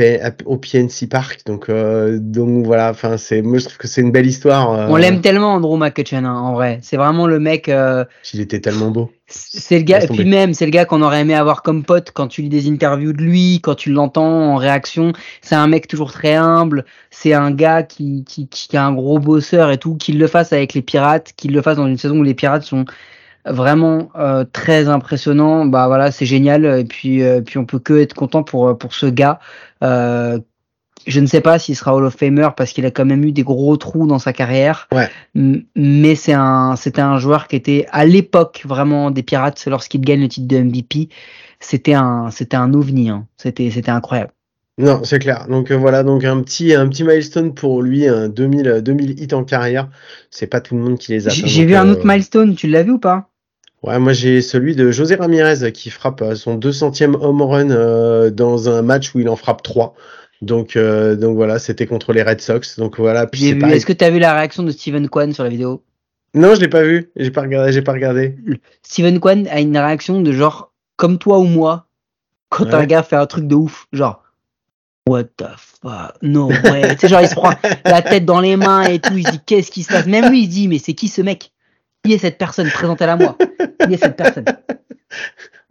au PNC Park. Donc, euh, donc voilà, enfin c'est, moi je trouve que c'est une belle histoire. euh, On l'aime tellement, Drew McCutcheon, hein, en vrai. C'est vraiment le mec. euh, Il était tellement beau. C'est le gars, et puis même, c'est le gars qu'on aurait aimé avoir comme pote quand tu lis des interviews de lui, quand tu l'entends en réaction. C'est un mec toujours très humble. C'est un gars qui, qui, qui a un gros bosseur et tout. Qu'il le fasse avec les Pirates, qu'il le fasse dans une saison où les Pirates sont vraiment euh, très impressionnants. Bah voilà, c'est génial. Et puis, euh, puis on peut que être content pour, pour ce gars. Euh, je ne sais pas s'il sera Hall of Famer parce qu'il a quand même eu des gros trous dans sa carrière. Ouais. Mais c'est un, c'était un joueur qui était à l'époque vraiment des Pirates lorsqu'il gagne le titre de MVP. C'était un, c'était un ovni. Hein. C'était, c'était incroyable. Non, c'est clair. Donc euh, voilà, donc un petit, un petit milestone pour lui, un 2000, euh, 2000 hits en carrière. C'est pas tout le monde qui les a. J'ai vu un euh, autre milestone. Tu l'as vu ou pas? Ouais, moi j'ai celui de José Ramirez qui frappe euh, son 200e home run euh, dans un match où il en frappe 3. Donc, euh, donc voilà, c'était contre les Red Sox. Donc voilà, puis. Est-ce que tu as vu la réaction de Steven Kwan sur la vidéo? Non, je l'ai pas vu. J'ai pas regardé. J'ai pas regardé. Steven Kwan a une réaction de genre comme toi ou moi quand Ouais. un gars fait un truc de ouf, genre What the fuck? No way. tu sais genre il se prend la tête dans les mains et tout, il se dit qu'est-ce qui se passe? Même lui il se dit mais c'est qui ce mec? Qui est cette personne Présentez-la moi? Qui est cette personne?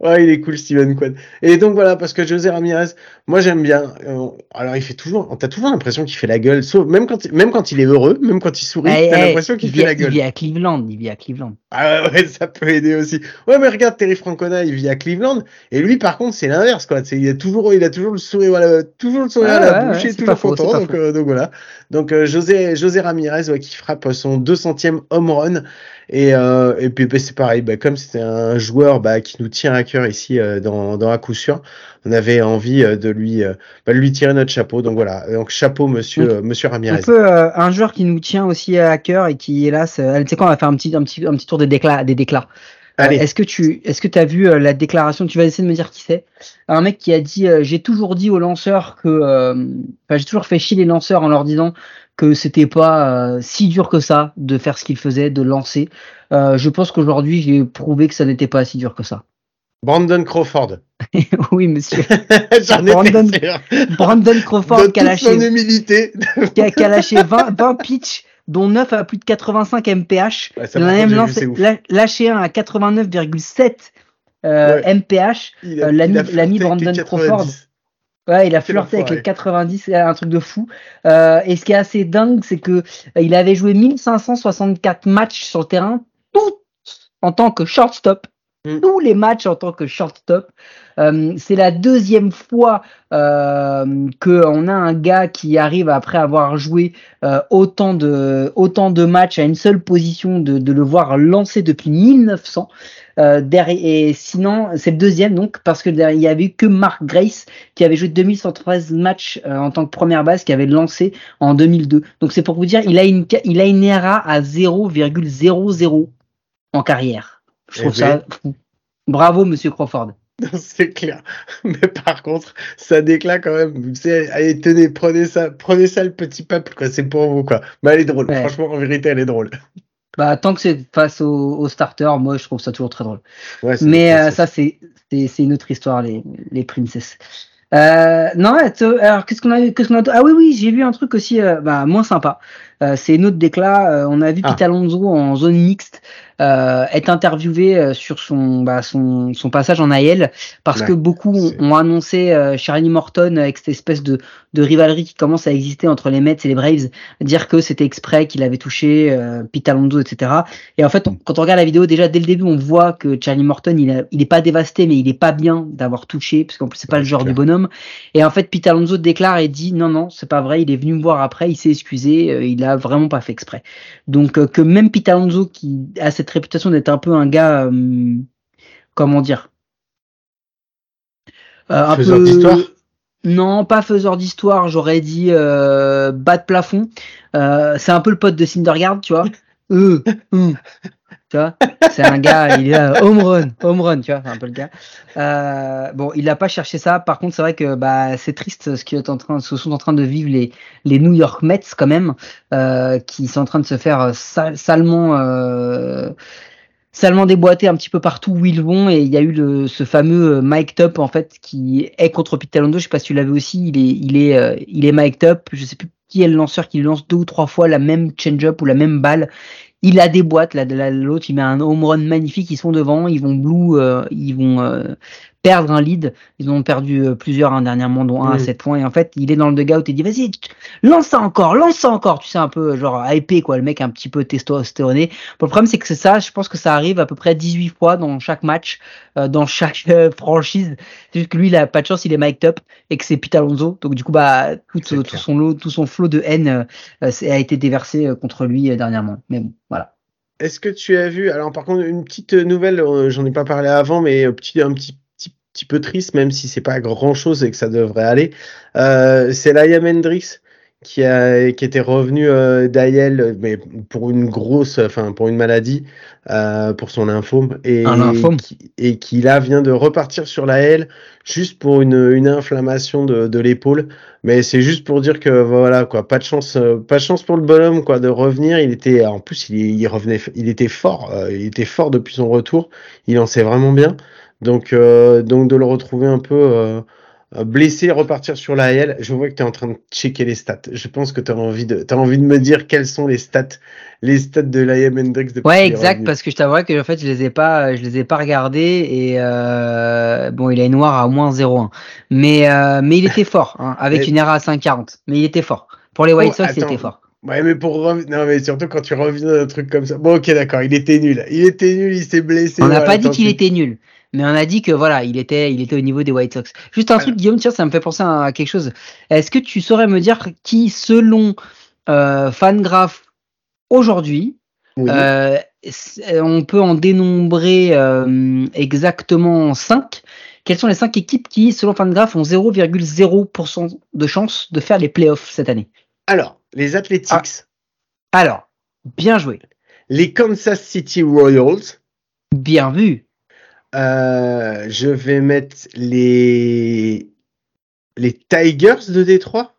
Ouais, il est cool, Steven Kwan. Et donc voilà, parce que José Ramirez, moi j'aime bien. Euh, alors il fait toujours, t'as toujours l'impression qu'il fait la gueule, sauf même quand, même quand il est heureux, même quand il sourit, t'as eh, l'impression qu'il il fait vit- la Il gueule. vit à Cleveland, il vit à Cleveland. Ah ouais, ça peut aider aussi. Ouais, mais regarde Terry Francona, il vit à Cleveland, et lui par contre c'est l'inverse quoi. Il a toujours, il a toujours le sourire, voilà, toujours le sourire à la ouais, bouche, ouais, il est toujours faux, content. donc, euh, voilà. Donc euh, José, José Ramirez ouais, qui frappe son 200e home run. Et, euh, et puis bah, c'est pareil, bah, comme c'est un joueur bah, qui nous tient à ici euh, dans, dans à coup sûr, on avait envie euh, de lui, euh, bah, lui tirer notre chapeau. Donc voilà, donc chapeau monsieur, monsieur On Ramirez. un joueur qui nous tient aussi à cœur et qui hélas, tu sais quoi, on va faire un petit un petit un petit tour des déclats des déclats. Euh, est-ce que tu est-ce que as vu euh, la déclaration? Tu vas essayer de me dire qui c'est. Un mec qui a dit euh, j'ai toujours dit aux lanceurs que j'ai toujours fait chier les lanceurs en leur disant que c'était pas si dur que ça de faire ce qu'ils faisaient, de lancer. Je pense qu'aujourd'hui j'ai prouvé que ça n'était pas si dur que ça. Brandon Crawford. oui monsieur. J'en Brandon-. Brandon Crawford qui a son lâché humilité. qui a, qui a lâché 20, 20 pitchs, dont 9 à plus de 85 mph. Ouais, Il en a même lancé- la- lâché un à 89,7 euh, Ouais. MPH. Euh, l'ami- Brandon Crawford. 90. Ouais, il a flirté avec les 90, c'est un truc de fou. Euh, et ce qui est assez dingue, c'est que il avait joué 1564 matchs sur le terrain, tout en tant que shortstop. Mm. Tous les matchs en tant que shortstop. Euh, c'est la deuxième fois euh, que on a un gars qui arrive après avoir joué euh, autant de autant de matchs à une seule position de, de le voir lancer depuis 1900. Euh, et sinon, c'est le deuxième donc parce que il y avait que Mark Grace qui avait joué 2113 matchs euh, en tant que première base, qui avait lancé en 2002. Donc c'est pour vous dire, il a une il a une ERA à 0,00 en carrière. Je trouve Eh ça. Bravo Monsieur Crawford. C'est clair. Mais par contre, ça déclare quand même. Allez, tenez, prenez ça, prenez ça le petit peuple, quoi. C'est pour vous, quoi. Mais elle est drôle. Ouais. Franchement, en vérité, elle est drôle. Bah tant que c'est face au, au starter, moi je trouve ça toujours très drôle. Ouais, Mais euh, ça c'est une autre histoire les les princesses. Euh, non, alors qu'est-ce qu'on a qu'est-ce qu'on a Ah oui oui, j'ai vu un truc aussi euh, bah, moins sympa. Euh, c'est une autre déclat. euh, on a vu Ah. Pete Alonso en zone mixte euh, être interviewé sur son bah, son son passage en AL parce Ouais, que beaucoup ont, annoncé Charlie Morton avec cette espèce de de rivalité qui commence à exister entre les Mets et les Braves, dire que c'était exprès qu'il avait touché euh, Pete Alonso, etc. Et en fait, on- quand on regarde la vidéo, déjà dès le début, on voit que Charlie Morton, il, a, il est pas dévasté, mais il est pas bien d'avoir touché, parce qu'en plus c'est pas le genre c'est du clair. bonhomme. Et en fait, Pete Alonso déclare et dit non, non, c'est pas vrai. Il est venu me voir après, il s'est excusé, euh, il a vraiment pas fait exprès. Donc euh, que même Pete Alonso, qui a cette réputation d'être un peu un gars, euh, comment dire, euh, un Faiseur peu- d'histoire? Non, pas faiseur d'histoire, j'aurais dit euh, bas de plafond. Euh, c'est un peu le pote de Syndergaard, tu vois. Euh, c'est un gars, il est là, home run, home run, tu vois, un peu le gars. Euh, bon, il n'a pas cherché ça. Par contre, c'est vrai que bah c'est triste ce qui est en train, ce sont en train de vivre les les New York Mets quand même, euh, qui sont en train de se faire euh, sale- salement. Euh, un petit peu partout où ils vont et il y a eu le, ce fameux euh, Mike Top en fait qui est contre Pete Alonso je sais pas si tu l'avais aussi il est il est euh, il est Mike Top je sais plus qui est le lanceur qui lance deux ou trois fois la même change-up ou la même balle il la déboîte là de la- l'autre il met un home run magnifique ils sont devant ils vont blue euh, ils vont euh, perdre un lead ils ont perdu euh, plusieurs hein, dernièrement dont un à Mm. 7 points et en fait il est dans le dugout et dit vas-y lance ça encore lance ça encore tu sais un peu genre hypé quoi le mec un petit peu testostéroné Bon, le problème, c'est que c'est ça, je pense que ça arrive à peu près 18 fois dans chaque match, euh, dans chaque euh, franchise. C'est juste que lui, il a pas de chance, il est mic'd up et que c'est Pete Alonso. Donc, du coup, bah, tout, son lot, tout son flot de haine euh, euh, a été déversé euh, contre lui euh, dernièrement. Mais bon, voilà. Est-ce que tu as vu Alors par contre, une petite nouvelle, euh, j'en ai pas parlé avant, mais un petit, un petit, petit, petit peu triste, même si c'est pas grand chose et que ça devrait aller. Euh, c'est Liam Hendricks qui a qui était revenu euh, d'Ayel, mais pour une grosse, enfin pour une maladie, euh, pour son lymphome, et Un lymphome. qui, et qui là vient de repartir sur la L juste pour une, une inflammation de, de l'épaule. Mais c'est juste pour dire que voilà quoi, pas de chance, euh, pas de chance pour le bonhomme quoi de revenir. Il était, en plus il, il revenait, il était fort, euh, il était fort depuis son retour. Il en sait vraiment bien. Donc euh, donc de le retrouver un peu euh, euh, blessé, repartir sur la L. Je vois que tu es en train de checker les stats. Je pense que tu as envie de, t'as envie de me dire quelles sont les stats, les stats de Hendricks depuis Ouais, est exact, parce que je t'avouerais que en fait, je les ai pas, je les ai pas regardés et euh, bon, il une noire à moins 0,1. Mais euh, mais il était fort, hein, avec une ERA à 5,40. Mais il était fort. Pour les White Oh, Sox, il était fort. Ouais, mais pour non, mais surtout quand tu reviens d'un truc comme ça. Bon, ok, d'accord, il était nul. Il était nul, il s'est blessé. On n'a voilà, pas dit qu'il était nul, mais on a dit que voilà, il était, il était au niveau des White Sox. Juste un truc, Guillaume, tiens, ça me fait penser à quelque chose. Est-ce que tu saurais me dire qui, selon euh, Fangraph aujourd'hui, Oui. euh, on peut en dénombrer euh, exactement 5 Quelles sont les 5 équipes qui, selon Fangraph, ont 0,0% de chance de faire les playoffs cette année? Alors, les Athletics, Ah. Alors, bien joué, les Kansas City Royals, bien vu. Euh, je vais mettre les, les Tigers de Détroit.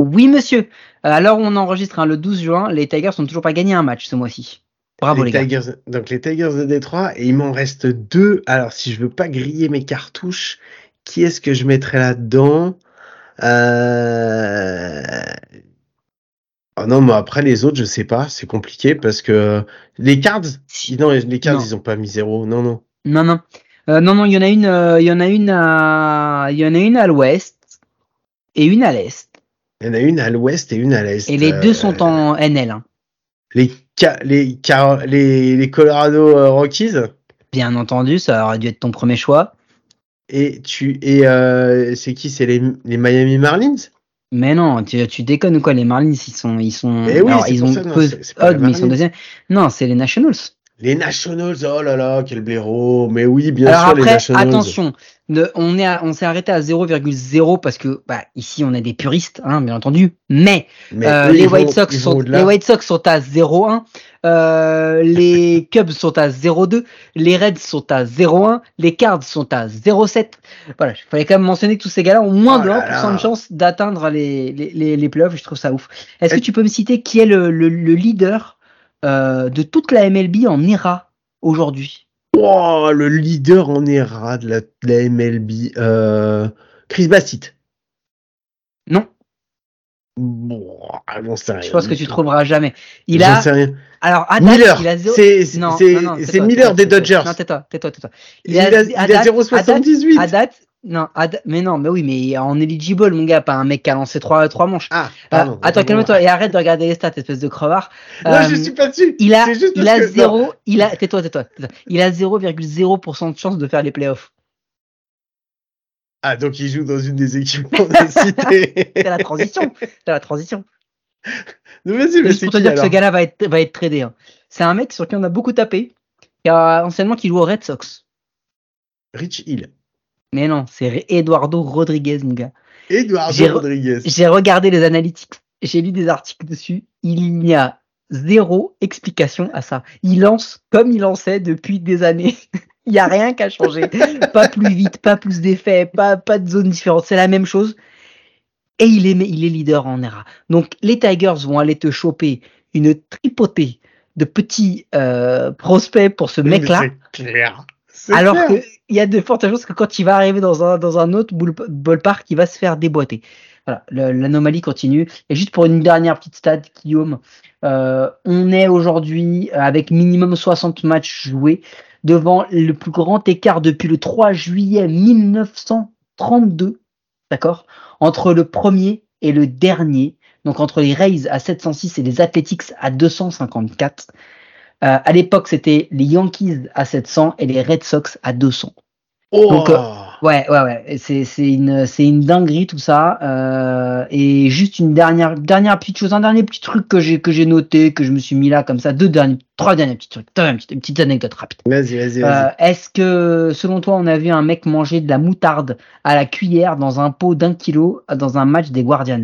Oui, monsieur. Euh, Alors, on enregistre hein, le 12 juin. Les Tigers n'ont toujours pas gagné un match ce mois-ci. Bravo, les, les gars. Tigers, donc les Tigers de Détroit, et il m'en reste deux. Alors, si je veux pas griller mes cartouches, qui est-ce que je mettrais là-dedans? Euh... Oh non, mais après les autres, je sais pas, c'est compliqué parce que les Cards, non, les Cards, Non. ils ont pas mis zéro. Non, non. Non, non. Euh, non, non, il y en a une, euh, il y en a une à, il y en a une à l'ouest et une à l'est. Il y en a une à l'ouest et une à l'est. Et les Euh, deux sont en NL. hein. Les, les, les, les Colorado Rockies? Bien entendu, ça aurait dû être ton premier choix. Et tu et euh, c'est qui? C'est les, les Miami Marlins? Mais non, tu, tu déconnes ou quoi? Les Marlins, ils sont, ils sont, Eh oui, alors, c'est ils ont ça, peu mais ils sont deuxième. Non, c'est les Nationals. Les Nationals. Oh là là, quel blaireau. Mais oui, bien Alors sûr, les Nationals. attention, on est, à- on s'est arrêté à 0,0 parce que, bah, ici on a des puristes, hein, bien entendu. Mais Mais Euh, les, White vont- Sox sont, les White Sox sont à 0,1. Euh, les Cubs sont à 0,2. Les Reds sont à 0,1. Les Cards sont à 0,7. Voilà, il fallait quand même mentionner que tous ces gars-là ont moins Oh de là 1% là. de chance d'atteindre les, les, les, les playoffs. Je trouve ça ouf. Est-ce que tu peux me citer qui est le, le, le leader euh, de toute la MLB en ERA aujourd'hui Oh, le leader en ERA de la, de la MLB. Euh, Chris Bassett. Non, Bon, j'en sais rien. je pense que tu trouveras jamais. Il a, sais rien. alors, à date, Miller. il a C'est c'est- Non, c'est- non, non, c'est tais-toi, Miller des. Dodgers. Non, tais-toi, tais-toi, tais-toi. Il a, il a à date- 0,78. À date, non, mais non, mais oui, mais en eligible, mon gars, pas un mec qui a lancé trois, trois manches. Ah, Euh, pardon. attends, calme-toi et arrête de regarder les stats, espèce de crevard. Non, Euh, je suis pas dessus. Il a, juste il a que- zéro, il a, tais-toi, tais-toi. Il a 0,0% de chance de faire les playoffs. Ah, donc il joue dans une des équipes qu'on a citées. C'est la transition. C'est la transition. Non, mais c'est pour te dire que ce gars-là va être, va être tradé. hein. C'est un mec sur qui on a beaucoup tapé. Qui a anciennement qui joue aux Red Sox. Rich Hill. Mais non, c'est Eduardo Rodriguez, mon gars. Eduardo Rodriguez. J'ai regardé les analytics, j'ai lu des articles dessus. Il n'y a zéro explication à ça. Il lance comme il lançait depuis des années. Il n'y a rien qu'à changer. pas plus vite, pas plus d'effets, pas, pas de zone différente. C'est la même chose. Et il est, il est leader en ERA. Donc les Tigers vont aller te choper une tripotée de petits euh, prospects pour ce mec-là. C'est clair. C'est Alors clair. que il y a de fortes chances que quand il va arriver dans un, autre ballpark, il va se faire déboîter. Voilà, l'anomalie continue. Et juste pour une dernière petite stat, Guillaume, euh, on est aujourd'hui avec minimum 60 matchs joués devant le plus grand écart depuis le 3 juillet 1932, d'accord, entre le premier et le dernier, donc entre les Rays à 706 et les Athletics à 254. Euh, à l'époque, c'était les Yankees à 700 et les Red Sox à 200. Oh donc, euh, Ouais, ouais, ouais. C'est, c'est une, c'est une dinguerie tout ça. Euh, et juste une dernière, dernière petite chose, un dernier petit truc que j'ai, que j'ai noté, que je me suis mis là comme ça, deux derniers, trois derniers petits trucs, trois petites, petites anecdotes rapides. Vas-y, vas-y, Euh, vas-y. est-ce que, selon toi, on a vu un mec manger de la moutarde à la cuillère dans un pot d'un kilo dans un match des Guardians?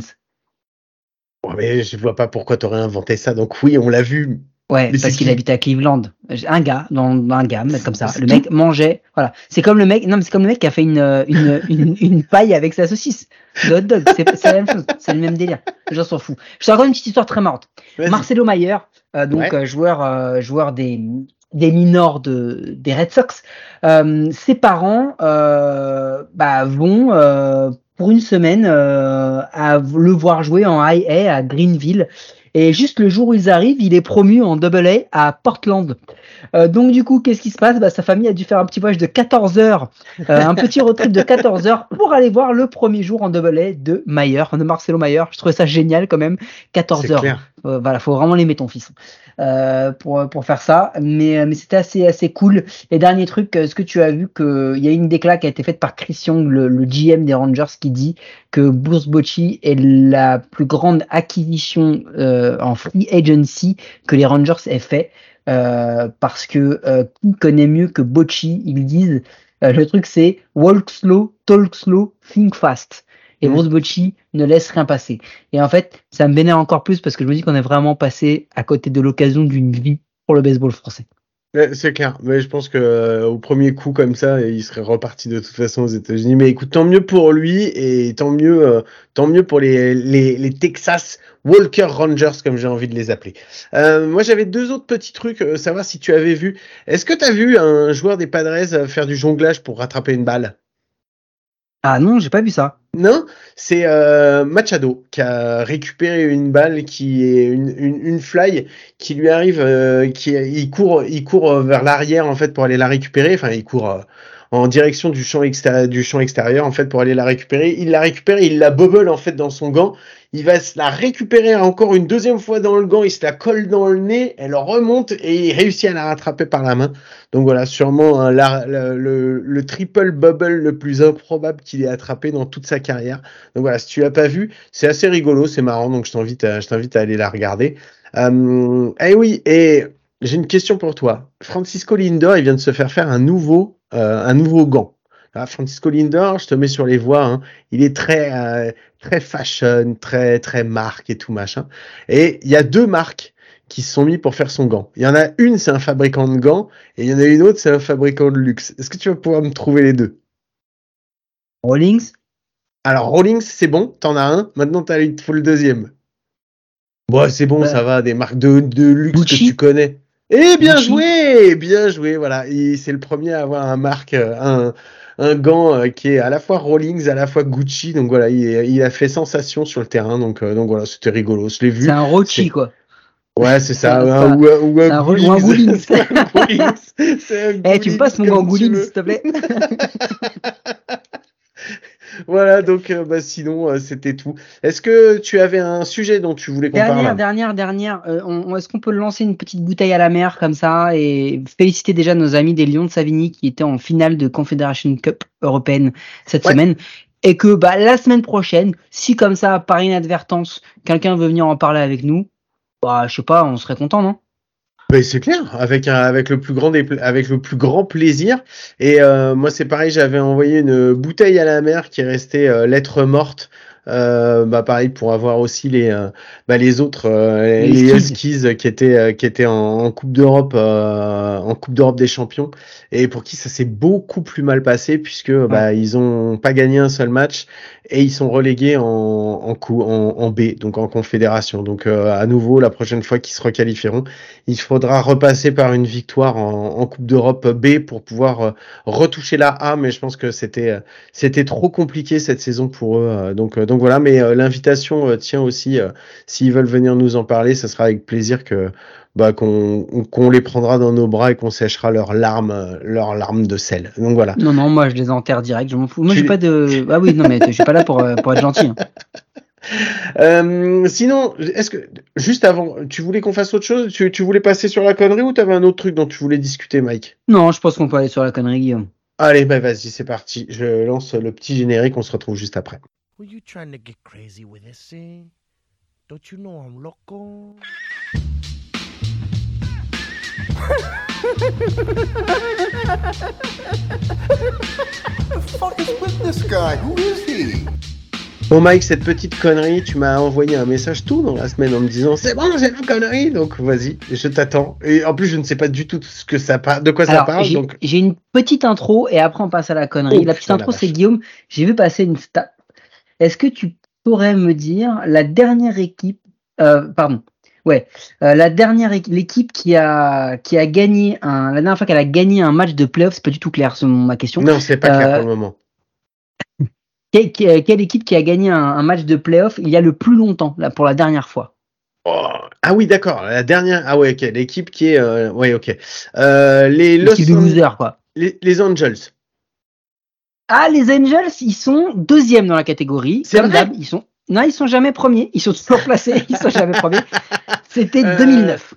Oh, mais je vois pas pourquoi t'aurais inventé ça. Donc oui, on l'a vu. Ouais, Mais parce qu'il qui habite à Cleveland. Un gars, dans un gars, mais comme ça. Le mec mangeait. Voilà. C'est comme le mec. Non, mais c'est comme le mec qui a fait une une une, une paille avec sa saucisse. Le hot dog, c'est la même chose. C'est le même délire. Les gens s'en foutent. Je te raconte une petite histoire très marrante. Marcelo Mayer, euh, donc Ouais. euh, joueur euh, joueur des des minors de des Red Sox. euh, ses parents euh, bah, vont euh, pour une semaine euh, à le voir jouer en High A à Greenville. Et juste le jour où ils arrivent, il est promu en Double A à Portland. Euh, donc du coup, qu'est-ce qui se passe? Bah, Sa famille a dû faire un petit voyage de 14 heures, euh, un petit road trip de 14 heures pour aller voir le premier jour en Double A de Mayer, de Marcelo Mayer. Je trouvais ça génial quand même. 14 C'est heures. clair. Euh, voilà, faut vraiment l'aimer ton fils pour pour faire ça. Mais mais c'était assez assez cool. Et dernier truc, est-ce que tu as vu que il y a une déclat qui a été faite par Christian, le, le GM des Rangers, qui dit que Bruce Bocci est la plus grande acquisition euh, en free agency que les Rangers aient fait. Euh, parce que euh, qui connaît mieux que Bocci Ils disent euh, le truc c'est walk slow, talk slow, think fast. Et Mhm. Bruce Bocci ne laisse rien passer. Et en fait, ça me vénère encore plus parce que je me dis qu'on est vraiment passé à côté de l'occasion d'une vie pour le baseball français. C'est clair, mais je pense que euh, au premier coup comme ça, il serait reparti de toute façon aux États-Unis. Mais écoute, tant mieux pour lui et tant mieux, euh, tant mieux pour les, les, les Texas Walker Rangers comme j'ai envie de les appeler. Euh, moi, j'avais deux autres petits trucs, savoir si tu avais vu. Est-ce que tu as vu un joueur des Padres faire du jonglage pour rattraper une balle? Ah non, j'ai pas vu ça. Non, c'est euh, Machado qui a récupéré une balle qui est une, fly qui lui arrive, euh, qui il court, il court vers l'arrière en fait pour aller la récupérer. Enfin, il court euh, en direction du champ, extérieur, en fait pour aller la récupérer. Il la récupère, il la bubble en fait dans son gant. Il va se la récupérer encore une deuxième fois dans le gant, il se la colle dans le nez, elle remonte et il réussit à la rattraper par la main. Donc voilà, sûrement hein, le triple bubble le plus improbable qu'il ait attrapé dans toute sa carrière. Donc voilà, si tu l'as pas vu, c'est assez rigolo, c'est marrant, donc je t'invite à, je t'invite à aller la regarder. Euh, eh oui, et j'ai une question pour toi. Francisco Lindor, il vient de se faire faire un nouveau, euh, un nouveau gant. Ah, Francisco Lindor, je te mets sur les voies. hein. Il est très, euh, très fashion, très, très marque et tout machin. Et il y a deux marques qui se sont mis pour faire son gant. Il y en a une, c'est un fabricant de gants, et il y en a une autre, c'est un fabricant de luxe. Est-ce que tu vas pouvoir me trouver les deux? Rawlings? Alors Rawlings, c'est bon, t'en as un. Maintenant, t'as il te faut le deuxième. Bon, c'est bon, Bah, ça va, des marques de, de luxe Gucci. que tu connais. Eh bien Gucci. joué, bien joué, voilà. Il- C'est le premier à avoir un marque, euh, un, un gant euh, qui est à la fois Rawlings, à la fois Gucci. Donc voilà, il, il a fait sensation sur le terrain. Donc, euh, donc voilà, c'était rigolo. Je l'ai vu. C'est un c'est- quoi. Ouais, c'est ça. un- ou un, ou un un Goulings. Eh, tu me passes mon gant Goulings, s'il te plaît Voilà, donc euh, bah, sinon, euh, c'était tout. Est-ce que tu avais un sujet dont tu voulais qu'on Dernière, parle dernière, dernière. euh, on- on- Est-ce qu'on peut lancer une petite bouteille à la mer comme ça et féliciter déjà nos amis des Lions de Savigny qui étaient en finale de Confederation Cup européenne cette Ouais. semaine? Et que bah, la semaine prochaine, si comme ça, par inadvertance, quelqu'un veut venir en parler avec nous, bah, je sais pas, on serait content, non? Ben, c'est clair, avec le plus grand plaisir. Et euh, moi c'est pareil, j'avais envoyé une bouteille à la mer qui est restée euh, lettre morte. Euh, bah pareil pour avoir aussi les euh, bah, les autres euh, Les les Huskies. Qui étaient euh, qui étaient en, en Coupe d'Europe euh, en Coupe d'Europe des Champions et pour qui ça s'est beaucoup plus mal passé puisque bah ils ont pas gagné un seul match et ils sont relégués en en, coup, en, en B donc en Confédération. Donc euh, à nouveau la prochaine fois qu'ils se requalifieront il faudra repasser par une victoire en, en Coupe d'Europe B pour pouvoir retoucher la A, mais je pense que c'était euh, c'était trop compliqué cette saison pour eux. donc donc voilà, mais euh, l'invitation euh, tient aussi. euh, S'ils veulent venir nous en parler, ça sera avec plaisir que bah, qu'on les prendra dans nos bras et qu'on séchera leurs larmes leurs larmes de sel. Donc voilà. Non, non, moi je les enterre direct, je m'en fous. Moi j'ai les- pas de. Ah oui, non, mais je suis pas là pour, pour être gentil. hein. Euh, sinon, est-ce que juste avant, tu voulais qu'on fasse autre chose? Tu, tu voulais passer sur la connerie ou t'avais un autre truc dont tu voulais discuter, Mike? Non, je pense qu'on peut aller sur la connerie, Guillaume. Allez, bah vas-y, c'est parti. Je lance le petit générique, on se retrouve juste après. Were you trying to get crazy with this scene? Don't you know I'm loco? fuck is with this guy? Who is he? Bon Mike, cette petite connerie, tu m'as envoyé un message tout dans la semaine en me disant c'est bon, c'est la connerie, donc vas-y, je t'attends. Et en plus, je ne sais pas du tout ce que ça parle, de quoi ça parle, j'ai donc j'ai une petite intro et après on passe à la connerie. Oh, la petite intro, c'est. Guillaume. J'ai vu passer une stat. Est-ce que tu pourrais me dire la dernière équipe, euh, pardon, ouais, euh, la dernière équ- l'équipe qui a qui a gagné un, la dernière fois qu'elle a gagné un match de playoff, c'est pas du tout clair ma question. non, c'est pas clair Euh, pour le moment. Quelle, équipe qui a gagné un, un match de playoff il y a le plus longtemps, là, pour la dernière fois? Oh, Ah oui, d'accord, la dernière. Ah ouais, ok, l'équipe qui est, euh, ouais, ok. Les Los L'équipe de An- losers, quoi. les, les Angels. Ah, les Angels, ils sont deuxièmes dans la catégorie. C'est Comme d'hab, ils sont. Non, ils sont jamais premiers. Ils sont toujours placés. Ils sont jamais premiers. C'était Euh, 2009.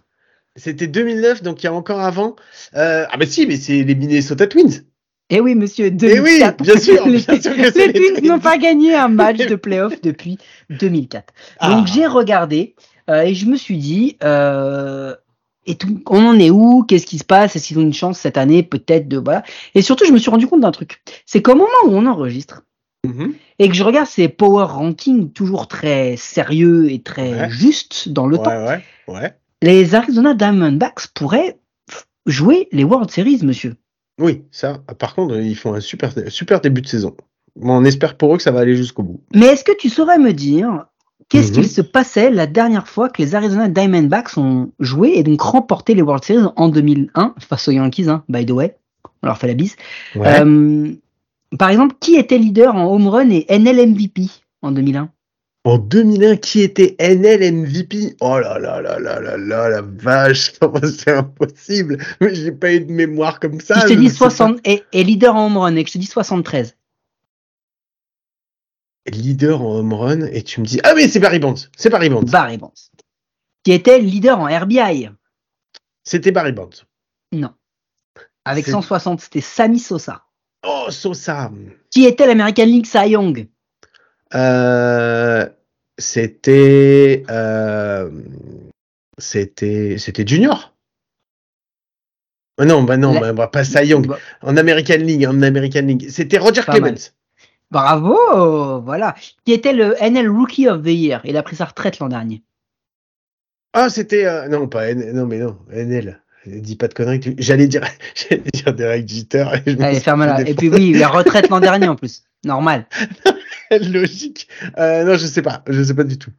C'était 2009, donc il y a encore avant. Euh, ah bah si, mais c'est les Minnesota Twins. Eh oui, monsieur, Eh 2004. oui, bien sûr, les bien sûr que c'est les les Twins Twins. n'ont pas gagné un match de playoff depuis 2004. Donc Ah. j'ai regardé euh, et je me suis dit, euh, et tout, on en est où? Qu'est-ce qui se passe? Est-ce qu'ils ont une chance cette année Peut-être de voilà. Et surtout, je me suis rendu compte d'un truc. C'est qu'au moment où on enregistre Mhm. et que je regarde ces power rankings toujours très sérieux et très Ouais. justes dans le Ouais, temps, ouais, les Arizona Diamondbacks pourraient jouer les World Series, monsieur. Oui, ça. Par contre, ils font un super, super début de saison. Bon, on espère pour eux que ça va aller jusqu'au bout. Mais est-ce que tu saurais me dire qu'est-ce Mhm. qu'il se passait la dernière fois que les Arizona Diamondbacks ont joué et donc remporté les World Series en 2001 face aux Yankees, hein, by the way? On leur fait la bise. Ouais. Euh, par exemple, qui était leader en home run et NL MVP en 2001 En 2001, qui était NL MVP Oh là là là là là là, la vache, c'est impossible? Mais j'ai pas eu de mémoire comme ça. Je te dis sais pas. 60 et, et leader en home run et que je te dis 73. Leader en home run et tu me dis ah mais c'est Barry Bonds, c'est Barry Bonds, Barry Bonds. Qui était leader en RBI. c'était Barry Bonds. Non. Avec C'est- 160, c'était Sammy Sosa. Oh Sosa, Qui était l'American League Cy Young Euh, c'était euh, c'était c'était Junior. Ah non bah non La- bah, pas Cy Young Bah, en American League en American League c'était Roger Pas mal. Bravo, voilà. Qui était le NL Rookie of the Year. Il a pris sa retraite l'an dernier. Ah c'était euh, non pas N- non mais non NL. Dis pas de conneries. tu- J'allais dire j'allais dire Derek Jeter. et je me Allez, ferme-la. fait Et puis oui, la retraite l'an dernier en plus. Normal. Logique. Euh, non, je sais pas. Je sais pas du tout.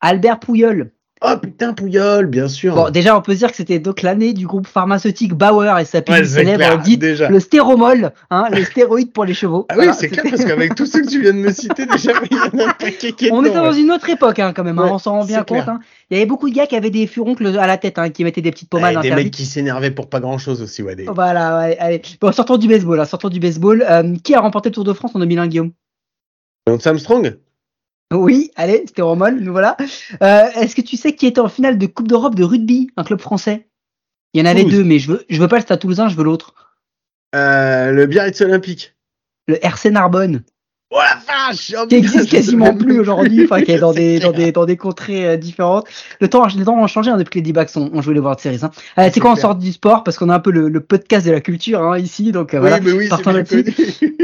Albert Pouyol. Oh putain, Pouyol, bien sûr. Bon, déjà, on peut se dire que c'était donc l'année du groupe pharmaceutique Bauer et sa pilule célèbre clair, dite déjà. le stéromol, hein, les stéroïdes pour les chevaux. Ah oui, Voilà, c'est clair, parce qu'avec tous ceux que tu viens de me citer, déjà, il y en a un paquet qui est On était dans une autre époque hein, quand même, hein, on s'en rend bien compte. hein. Il y avait beaucoup de gars qui avaient des furoncles à la tête, hein, qui mettaient des petites pommades Ouais, des mecs qui s'énervaient pour pas grand chose aussi, ouais. des- Voilà, ouais, allez. Bon, sortons du baseball. hein, sortons du baseball. Euh, qui a remporté le Tour de France en 2001, Guillaume? Lance Armstrong? Oui, allez, stéromol, nous voilà. Euh, Est-ce que tu sais qui était en finale de Coupe d'Europe de rugby, un club français? Il y en avait Toulouse. deux, mais je veux, je veux pas le Stade Toulousain, je veux l'autre. euh, Le Biarritz Olympique. Le RC Narbonne. Oh la vache qui existe quasiment plus aujourd'hui, enfin qui est dans des, dans des dans des contrées euh, différentes. Le temps, les temps ont changé hein, depuis que les D-backs ont, ont joué les World Series. Hein. Euh, C'est quoi on sort du sport? Parce qu'on a un peu le, le podcast de la culture hein, ici, donc euh, Oui, voilà. oui, partons là-dessus.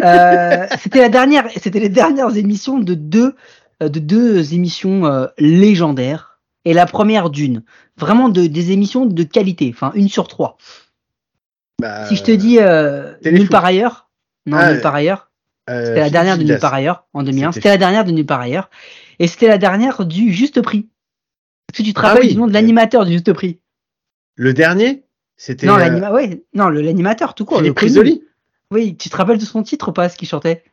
Euh, c'était la dernière, c'était les dernières émissions de deux de deux émissions euh, légendaires et la première d'une, vraiment de des émissions de qualité, enfin une sur trois. Bah, Si je te dis euh, nulle part ailleurs, non Ah, nulle part ailleurs. euh, C'était la dernière de Nulle part ailleurs en 2001. C'était- la dernière de Nulle part ailleurs. Et c'était la dernière du Juste Prix. Est-ce que tu te Ah rappelles oui. du nom de l'animateur du Juste Prix? Le dernier? C'était Non, euh, ouais, le- l'animateur tout court. le Philippe. Risoli. Oui, tu te rappelles de son titre ou pas, ce qu'il chantait?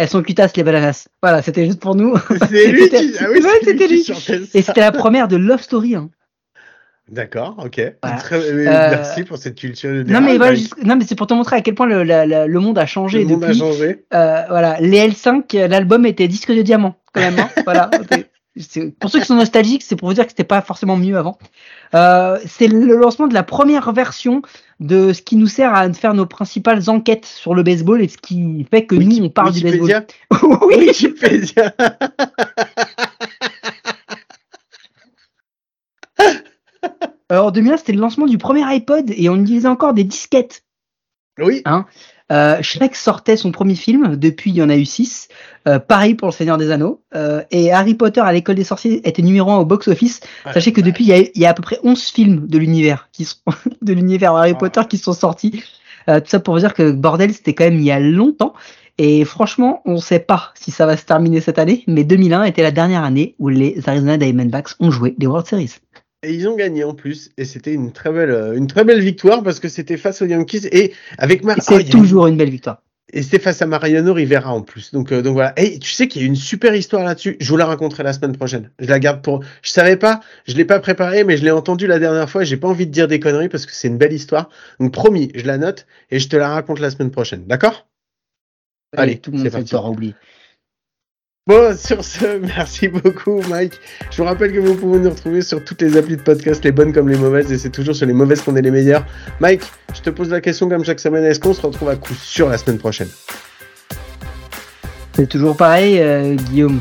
Elles sont cutasses les bananas. Voilà, c'était juste pour nous. C'est lui qui. Ah oui, Ouais, lui lui. qui Et c'était la première de Love Story. hein. D'accord, ok. Voilà. Très- Euh, Merci pour cette culture Non générale. mais, voilà, Mike. juste- non mais c'est pour te montrer à quel point le, la- la- le monde a changé Le monde a changé. Euh, voilà, les L5, euh, l'album était disque de diamant quand même. hein. voilà. Pour ceux qui sont nostalgiques, c'est pour vous dire que c'était pas forcément mieux avant. Euh, c'est le lancement de la première version de ce qui nous sert à faire nos principales enquêtes sur le baseball et ce qui fait que nous on parle du baseball. Oui. Wikipédia. Alors, en 2001, c'était le lancement du premier iPod et on utilisait encore des disquettes. Oui. Euh, Shrek sortait son premier film, depuis il y en a eu six. Euh, pareil pour Le Seigneur des Anneaux. Euh, et Harry Potter à l'école des sorciers était numéro un au box-office. Sachez que depuis, il y, a, il y a à peu près 11 films de l'univers qui sont de l'univers Harry Ah. Potter qui sont sortis. Euh, tout ça pour vous dire que bordel, c'était quand même il y a longtemps. Et franchement, on ne sait pas si ça va se terminer cette année, mais 2001 était la dernière année où les Arizona Diamondbacks ont joué les World Series. Et ils ont gagné en plus. Et c'était une très belle, euh, une très belle victoire parce que c'était face aux Yankees et avec Mar Ah, c'est il y a une- toujours une belle victoire. Et c'était face à Mariano Rivera en plus. Donc, euh, donc voilà. Et tu sais qu'il y a une super histoire là-dessus. Je vous la raconterai la semaine prochaine. Je la garde pour. Je savais pas, je l'ai pas préparé, mais je l'ai entendu la dernière fois. J'ai pas envie de dire des conneries parce que c'est une belle histoire. Donc promis, je la note et je te la raconte la semaine prochaine. D'accord? Allez, tout le monde oublié. Bon, sur ce, merci beaucoup, Mike. Je vous rappelle que vous pouvez nous retrouver sur toutes les applis de podcast, les bonnes comme les mauvaises, et c'est toujours sur les mauvaises qu'on est les meilleurs. Mike, je te pose la question comme chaque semaine. Est-ce qu'on se retrouve à coup sûr la semaine prochaine? C'est toujours pareil, euh, Guillaume.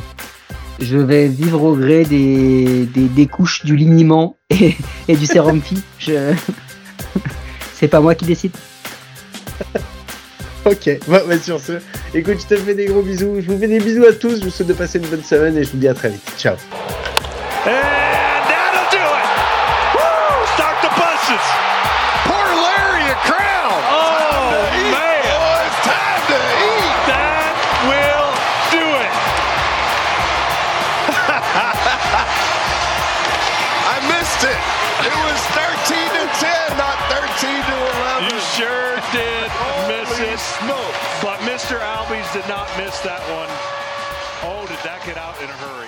Je vais vivre au gré des, des, des couches du liniment et, et du sérum phi. Je... C'est pas moi qui décide. Ok, bah, bah, sur ce, écoute, je te fais des gros bisous. Je vous fais des bisous à tous. Je vous souhaite de passer une bonne semaine et je vous dis à très vite. Ciao. Miss that one. Oh, did that get out in a hurry?